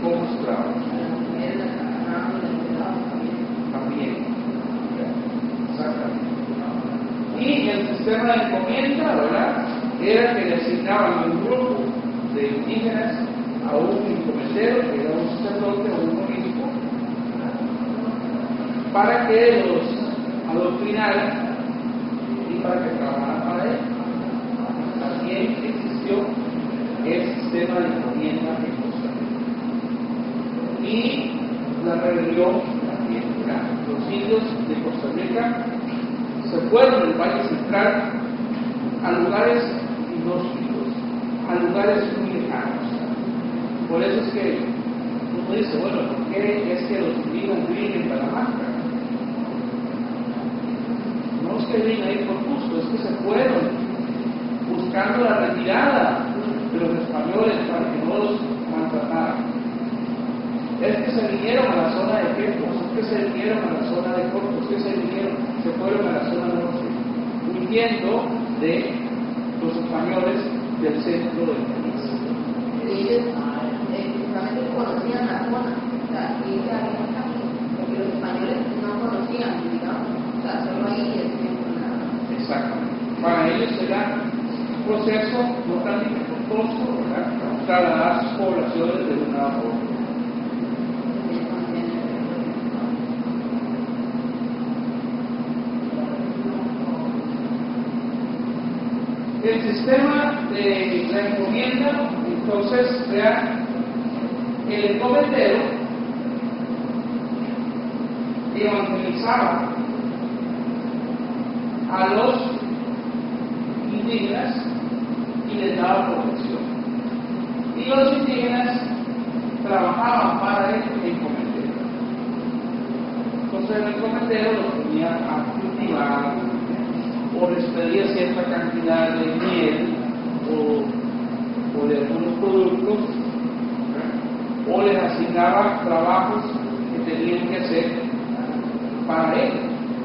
como esclavos. También. Exactamente. Y el sistema de encomienda, ¿verdad? era que le asignaban un grupo de indígenas a un encomendero, que era un sacerdote o un obispo, para que los adoctrinara y para que trabajaran para él. También existió el sistema de encomienda en Costa Rica. Y la rebelión también. Los indios de Costa Rica se fueron del Valle A lugares inhóspitos, a lugares muy lejanos. Por eso es que uno dice, bueno, ¿por qué es que los indígenas viven en Talamanca? No es que viven ahí por gusto, es que se fueron buscando la retirada de los españoles para que no los maltrataran. Es que se vinieron a la zona de Quepos, es que se vinieron a la zona de Corpus, es que se vinieron, se fueron a la zona norte, huyendo de los españoles del centro del país. Ellos efectivamente conocían la zona, o sea, y camino, porque los españoles no conocían, digamos, o sea, solo ahí el tiempo nada. Exactamente. Para ellos era un proceso no tan dificultoso, ¿verdad? Trasladar sus poblaciones de un lado a otro. El sistema de la encomienda, entonces, vean, el encomendero evangelizaba a los indígenas y les daba protección. Y los indígenas trabajaban para el encomendero. Entonces el encomendero los ponía a cultivar o les pedía cierta cantidad de miel o, de algunos productos o les asignaba trabajos que tenían que hacer para él.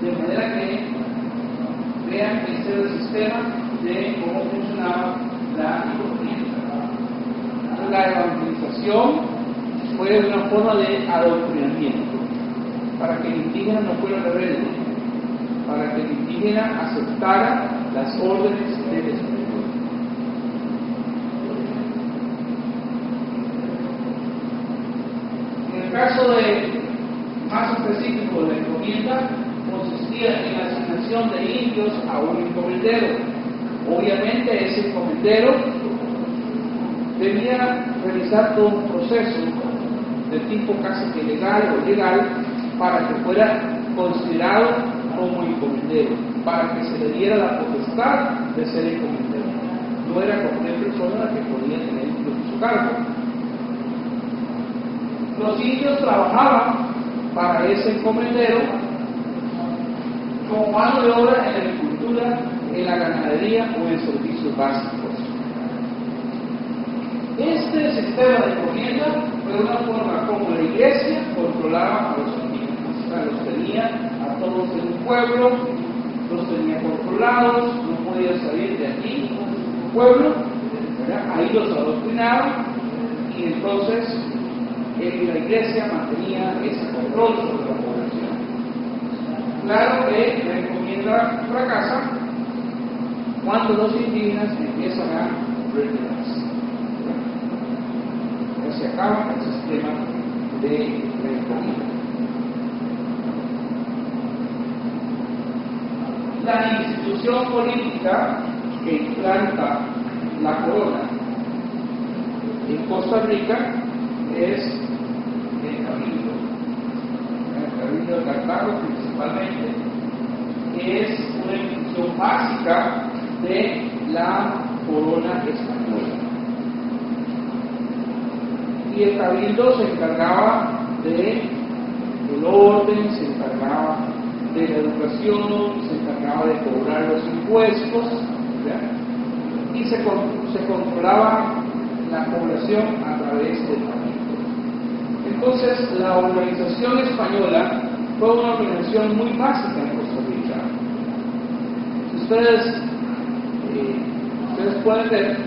De manera que vean que este el sistema de cómo funcionaba la economía. La evangelización fue una forma de adoctrinamiento para que el indígena no fuera rebelde, para que el indígena aceptara las órdenes del Espíritu. En el caso de más específico la encomienda, consistía en la asignación de indios a un encomendero. Obviamente ese encomendero debía realizar todo un proceso de tipo casi que legal o legal para que fuera considerado como encomendero, para que se le diera la potestad de ser encomendero. No era cualquier persona la que podía tener su cargo. los indios trabajaban para ese encomendero como mano de obra en la agricultura, en la ganadería o en servicios básicos. Este sistema de encomienda fue una forma como la iglesia controlaba a los indígenas. O sea, los tenía a todos en pueblo, los tenía controlados, no podían salir de aquí, pueblo, ahí los adoctrinaban y entonces la iglesia mantenía ese control sobre la población. Claro que la encomienda fracasa cuando los indígenas empiezan a retirarse. Se acaba el sistema de la. La institución política que implanta la corona en Costa Rica es el cabildo, el cabildo de Cartago principalmente, que es una institución básica de la corona española. Y el cabildo se encargaba de orden, se encargaba de la educación, encargaba de cobrar los impuestos, y se, con- se controlaba la población a través del cabildo. Entonces, la organización española fue una organización muy básica en Costa Rica. Eh, ustedes pueden ver,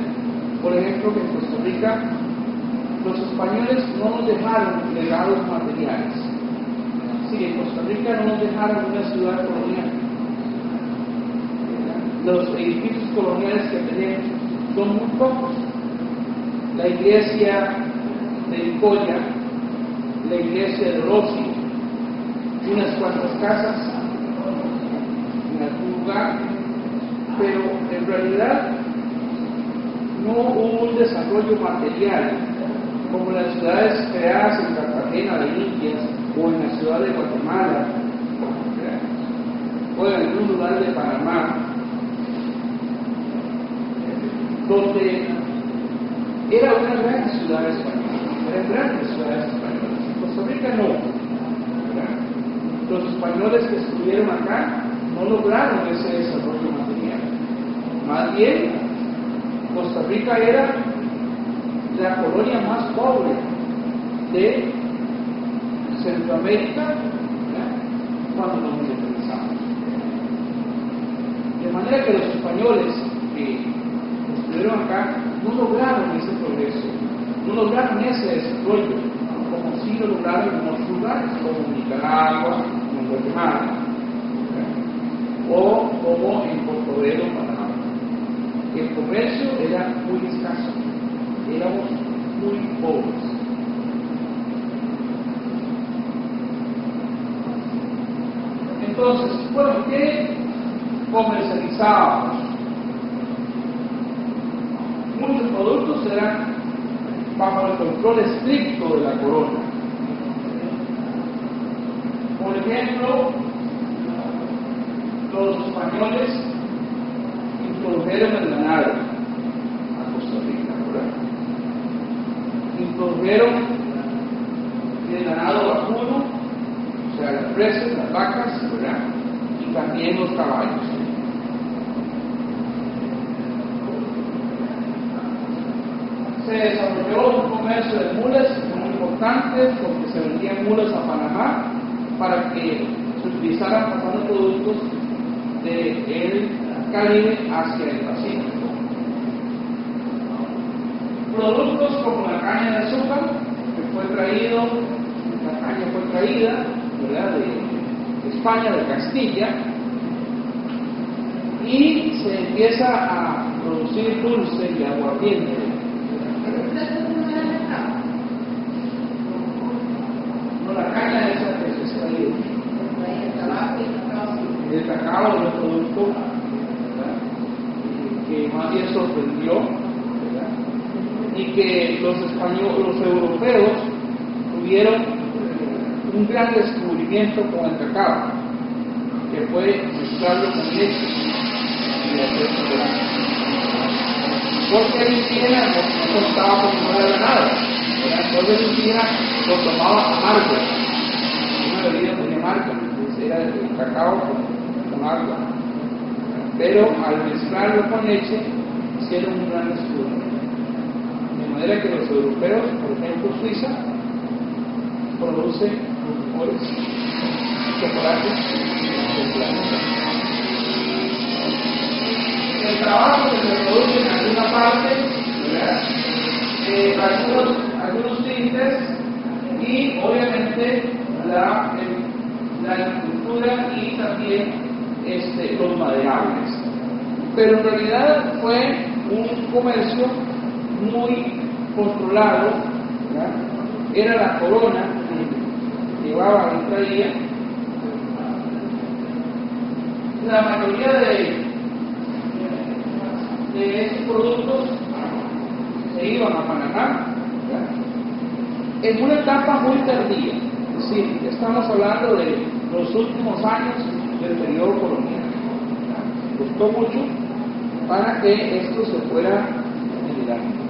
por ejemplo, que en Costa Rica los españoles no nos dejaron legados materiales. Sí, en Costa Rica no nos dejaron una ciudad colonial. Los edificios coloniales que tenemos son muy pocos. La iglesia de Nicoya, la iglesia de Rossi, unas cuantas casas en algún lugar, pero en realidad no hubo un desarrollo material como las ciudades creadas en Cartagena de Indias o en la ciudad de Guatemala o en algún lugar de Panamá, donde era una gran ciudad española, eran grandes ciudades españolas. Costa Rica no. ¿verdad? Los españoles que estuvieron acá no lograron ese desarrollo material. Más bien, Costa Rica era la colonia más pobre de Centroamérica ¿verdad? cuando nos independizamos. De manera que los españoles que estuvieron acá no lograron ese progreso, no lograron ese desarrollo, como sí lo lograron en otros lugares, como Nicaragua, como Guatemala, ¿verdad? o como en Portobelo, Panamá. El comercio era muy escaso, éramos muy pobres. Entonces, bueno, ¿qué comercializábamos? Muchos productos eran bajo el control estricto de la corona. Por ejemplo, los españoles introdujeron el ganado a Costa Rica, ¿verdad? Introdujeron el ganado vacuno, o sea, las presas, las vacas, ¿verdad? Y también los caballos. Se desarrolló un comercio de mulas muy importante porque se vendían mulas a Panamá para que se utilizaran pasando productos del Caribe hacia el Pacífico. Productos como la caña de azúcar, que fue traído, la caña fue traída ¿verdad? de España, de Castilla, y se empieza a producir dulce y aguardiente. No, la caña esa que se extraía el cacao de que más bien sorprendió y que los españoles, los europeos tuvieron un gran descubrimiento con el cacao, que fue mezclarlo con leche y hacer. Porque el indígena no, estaba por no era nada, Entonces el indígena lo tomaba amargo, una bebida muy amarga, era el cacao con, con agua. Pero al mezclarlo con leche, hicieron un gran escudo. De manera que los europeos, por ejemplo Suiza, producen mejores chocolates del planeta. El trabajo que se produce en alguna parte. Eh, algunos, algunos tintes y obviamente la, la agricultura y también este, los maderables. Pero en realidad fue un comercio muy controlado, era la corona que llevaba y traía. La mayoría de, estos productos se iban a Panamá en una etapa muy tardía. Es decir, estamos hablando de los últimos años del periodo colonial. Costó mucho para que esto se fuera generando.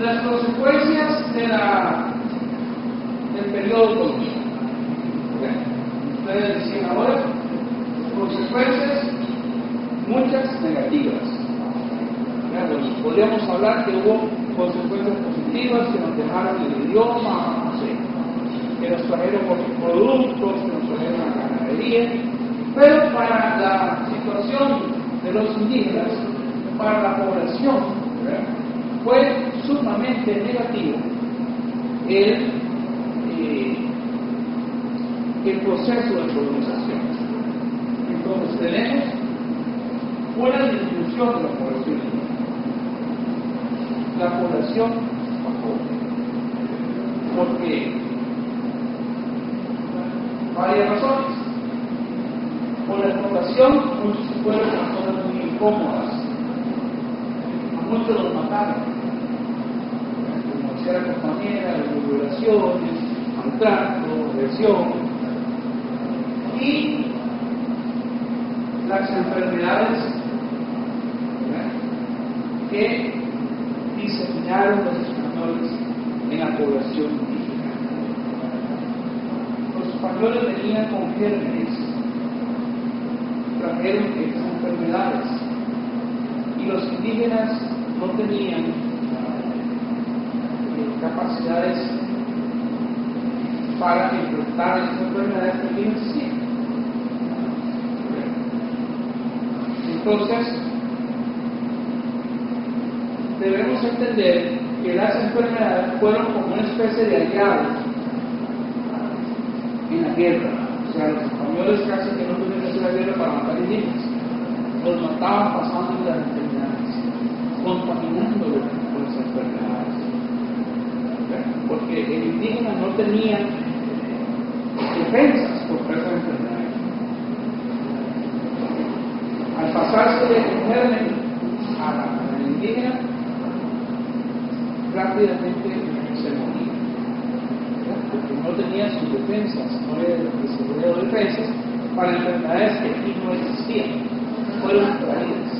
Las consecuencias de la, del periodo colonial. Ustedes decían ahora, consecuencias muchas negativas. Bueno, podríamos hablar que hubo consecuencias positivas que nos dejaron el idioma, no sé, que nos trajeron productos, que nos trajeron la ganadería, pero para la situación de los indígenas, para la población, fue sumamente negativo el, eh, el proceso de colonización. Entonces tenemos una disminución de la población indígena. La población bajó. Porque varias razones. Por la explotación, muchos se fueron a zonas muy incómodas. A muchos los mataron. Como decía la compañera, violaciones, maltrato, agresión. Y las enfermedades que diseminaron los españoles en la población españoles venían con gérmenes, trajeron estas enfermedades y los indígenas no tenían eh, capacidades para enfrentar estas enfermedades que existían. Entonces, debemos entender que las enfermedades fueron como una especie de en la guerra. O sea, los españoles casi que no tuvieron que hacer la guerra para matar indígenas. Los mataban pasando las enfermedades, contaminándolos con las enfermedades. Porque el indígena no tenía defensas contra esas enfermedades. Al pasarse de germen a la indígena, rápidamente se moría. ¿verdad? Porque no tenía sus defensas, no le desarrollado defensas para enfermedades que aquí no existían, fueron traídas.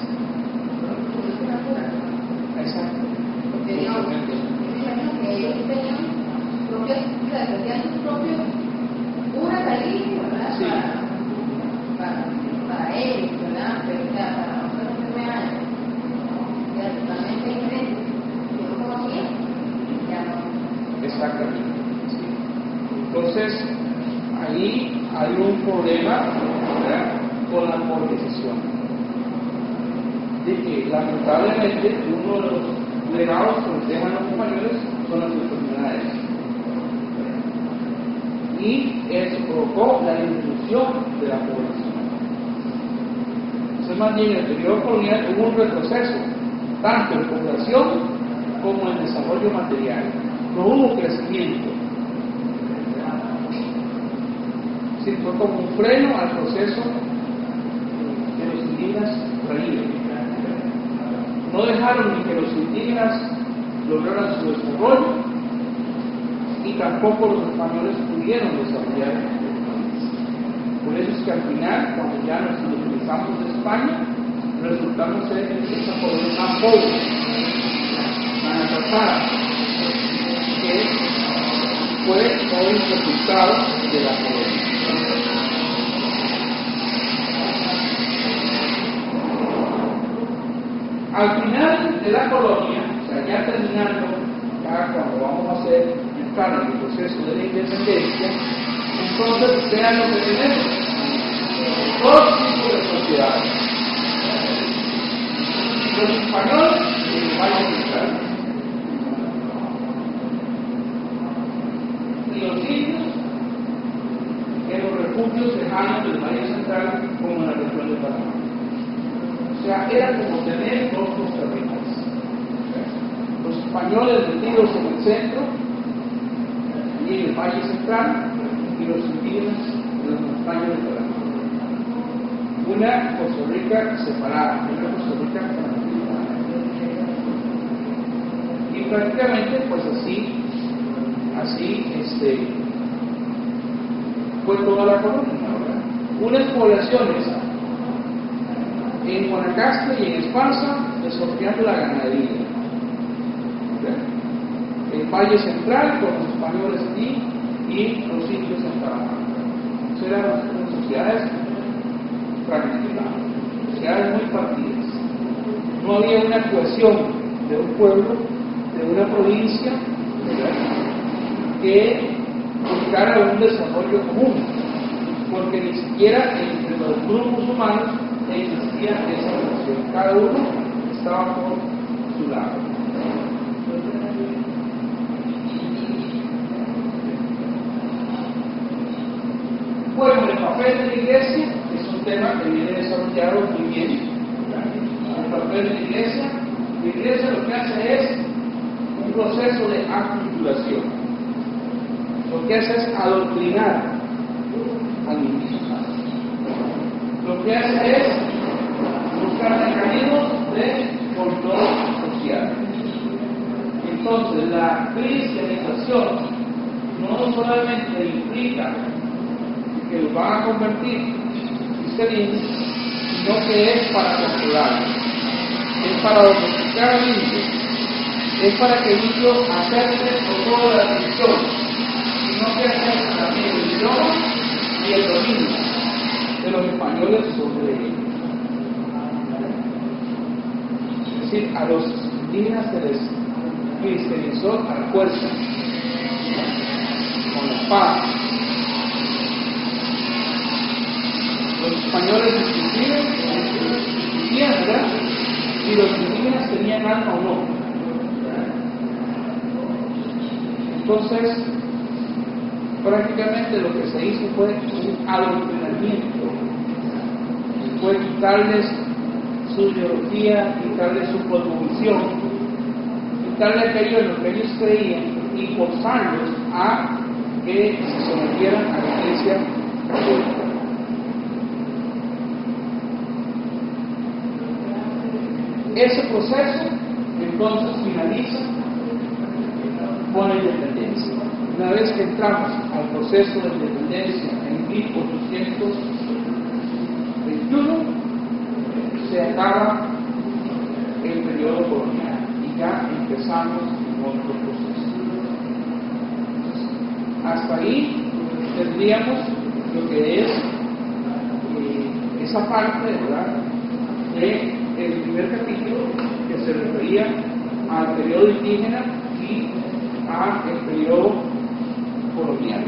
Exacto. Que tenían sus propios ¿verdad? Sí. Para, para, para ellos, ¿verdad? Pero o sea, para otras enfermedades, ya totalmente diferentes, que no conocían, ya no. Exactamente. sí. Entonces, ahí hay un problema con la colonización. De que lamentablemente uno de los legados que nos dejan los compañeros son las enfermedades. Y eso provocó la disminución de la población. Entonces, más en el periodo colonial hubo un retroceso, tanto en población como en desarrollo material. No hubo crecimiento. Sí, fue como un freno al proceso que los indígenas traían. No dejaron ni que los indígenas lograran su desarrollo y tampoco los españoles pudieron desarrollar el país. Por eso es que al final, cuando ya nos regresamos de España, resultamos ser esa colonia más pobre, tan atrasada, que fue el resultado de la colonia. Al final de la colonia, o sea, ya terminando, ya cuando vamos a hacer entrar en el proceso de la independencia, entonces vean lo que tenemos. Dos tipos de sociedades. Los españoles y el Valle Central. Y los indios en los refugios lejanos del Valle Central, como en la región de Panamá. O sea, era como tener dos Costa Ricas. Los españoles metidos en el centro, y en el Valle Central, y los indígenas en las montañas de Panamá. Una Costa Rica separada, una Costa Rica Y prácticamente, pues así, así, este, fue toda la colonia. Unas poblaciones en Guanacaste y en Esparza desarrollando la ganadería. ¿ok? El Valle Central con los españoles allí y los indios en. Esas eran sociedades fragmentadas, sociedades muy partidas. No había una cohesión de un pueblo, de una provincia, ¿verdad? que buscara un desarrollo común, porque ni siquiera entre los grupos humanos esa relación. Cada uno estaba por su lado. Bueno, el papel de la iglesia es un tema que viene desarrollado muy bien. El papel de la iglesia, la iglesia lo que hace es un proceso de aculturación. Lo que hace es adoctrinar al indígena. Lo que hace es de control social. Entonces, la cristianización no solamente implica que los van a convertir cristianismo, sino que es para controlarlos, es para domesticar al indio, es para que el indio acepte con toda la atención, sino que acepte también el idioma y el dominio de los españoles sobre ellos. Es a los indígenas se les cristianizó a la fuerza, con la espada. Los españoles discutían, discutían. Si los indígenas tenían alma o no. Entonces, prácticamente lo que se hizo fue un adoctrinamiento, fue quitarles su ideología, quitarles su cosmovisión, quitarle aquello en lo que ellos creían y forzarlos a que se sometieran a la iglesia católica. Ese proceso entonces finaliza con la independencia. Una vez que entramos al proceso de independencia en 1821, se acaba el periodo colonial y ya empezamos otro proceso. Hasta ahí tendríamos lo que es eh, esa parte ¿verdad? de primer capítulo que se refería al periodo indígena y al periodo colonial.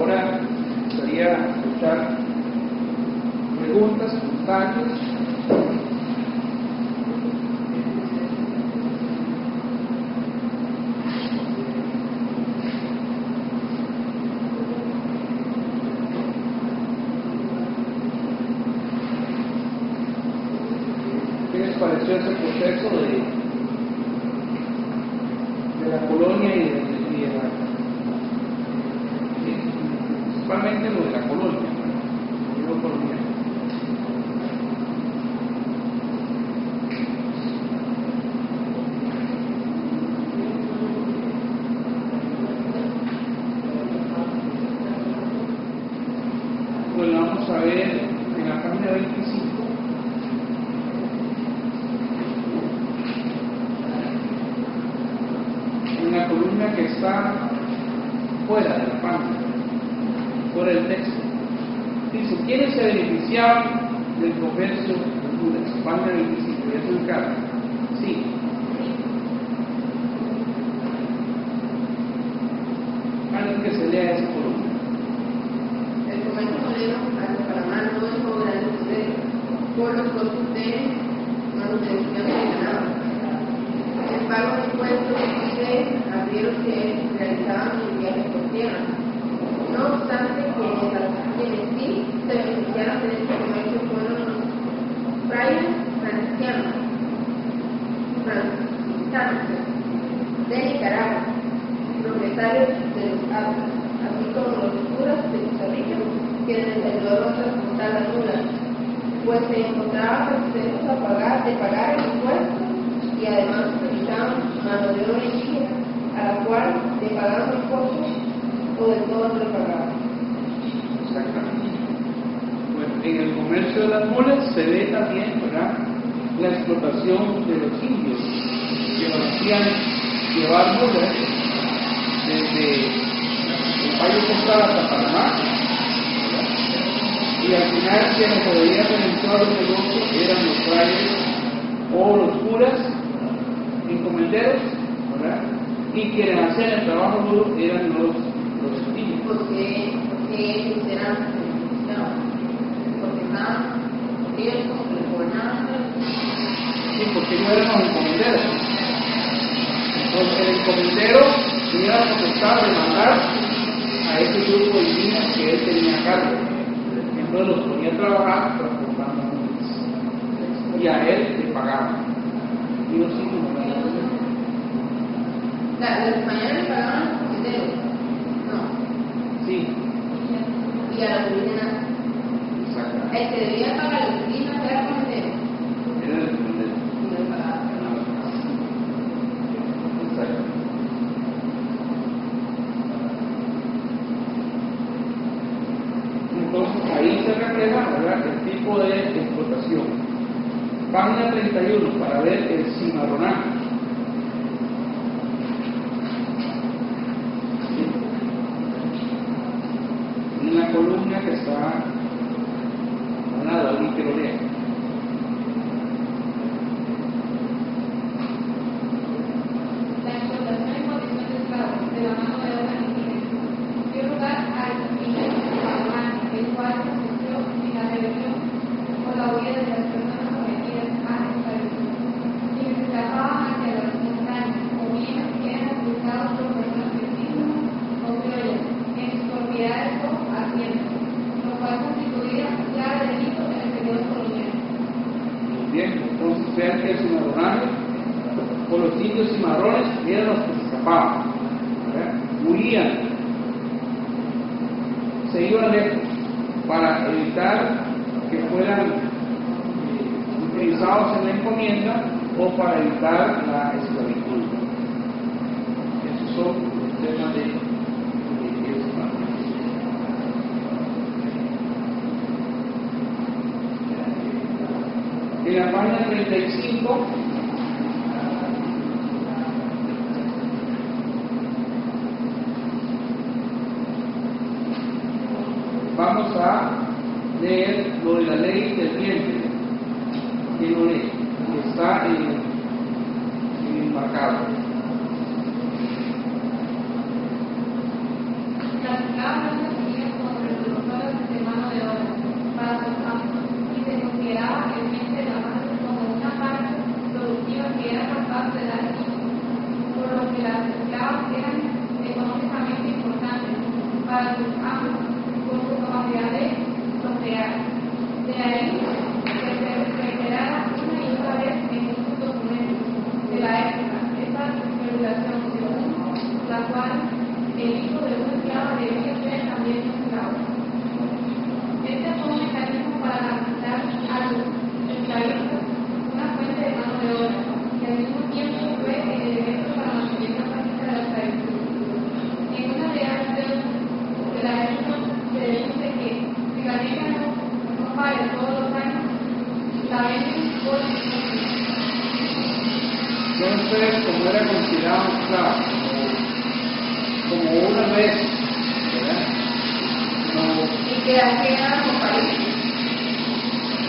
Ahora gustaría escuchar preguntas, comentarios. ¿Qué les pareció ese proceso de, de la colonia y de, y de la, y principalmente lo de la colonia, se refleja ¿verdad? el tipo de explotación. Página 31 para ver el cimarronaje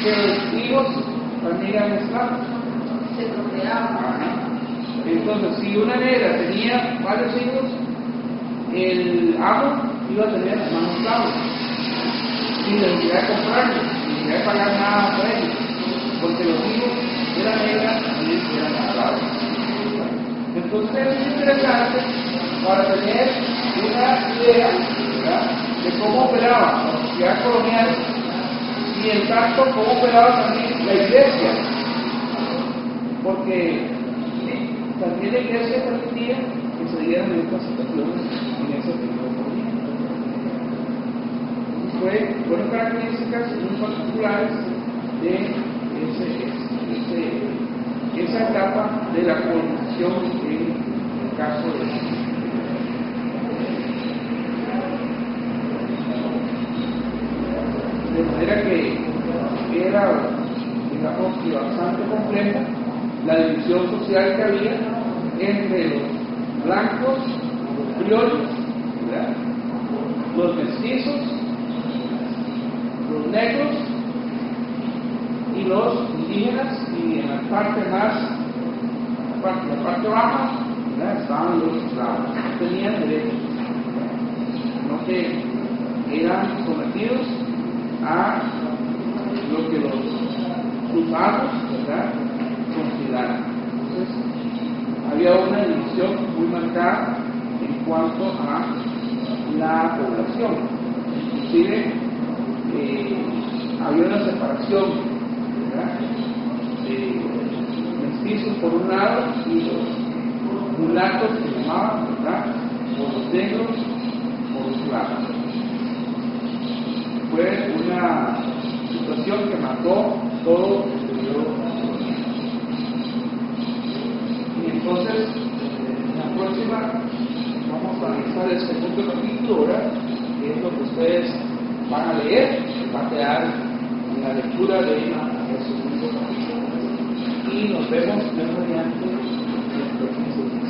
que los hijos también eran esclavos. se procreaba. Ajá. Entonces, si una negra tenía varios hijos, el amo iba a tener más esclavos, sin necesidad de comprarlos, sin necesidad de pagar nada por ellos, porque los hijos de la negra también eran esclavos. Entonces es interesante para tener una idea ¿verdad? de cómo operaba la sociedad colonial y en tanto cómo operaba también la iglesia porque también la iglesia permitía que se dieran estas situaciones en ese tipo de Fue, fueron características muy particulares de esa etapa de la colonización en el caso de de manera que era, digamos, que bastante compleja la división social que había entre los blancos, los criollos, los mestizos, los negros y los indígenas, y en la parte más, la parte, la parte baja, estaban los esclavos, no tenían derechos, sino que eran sometidos a lo que los sus amos, ¿verdad? consideraran. Entonces, había una división muy marcada en cuanto a la población. Inclusive, eh, había una separación, ¿verdad? De mestizos por un lado y los mulatos que llamaban, ¿verdad? Por los negros, por los blancos fue una situación que marcó todo el periodo. Y entonces, en la próxima, vamos a analizar el segundo capítulo, ¿verdad? que es lo que ustedes van a leer, va a quedar en la lectura del segundo capítulo. Y nos vemos, mediante, de 15 días.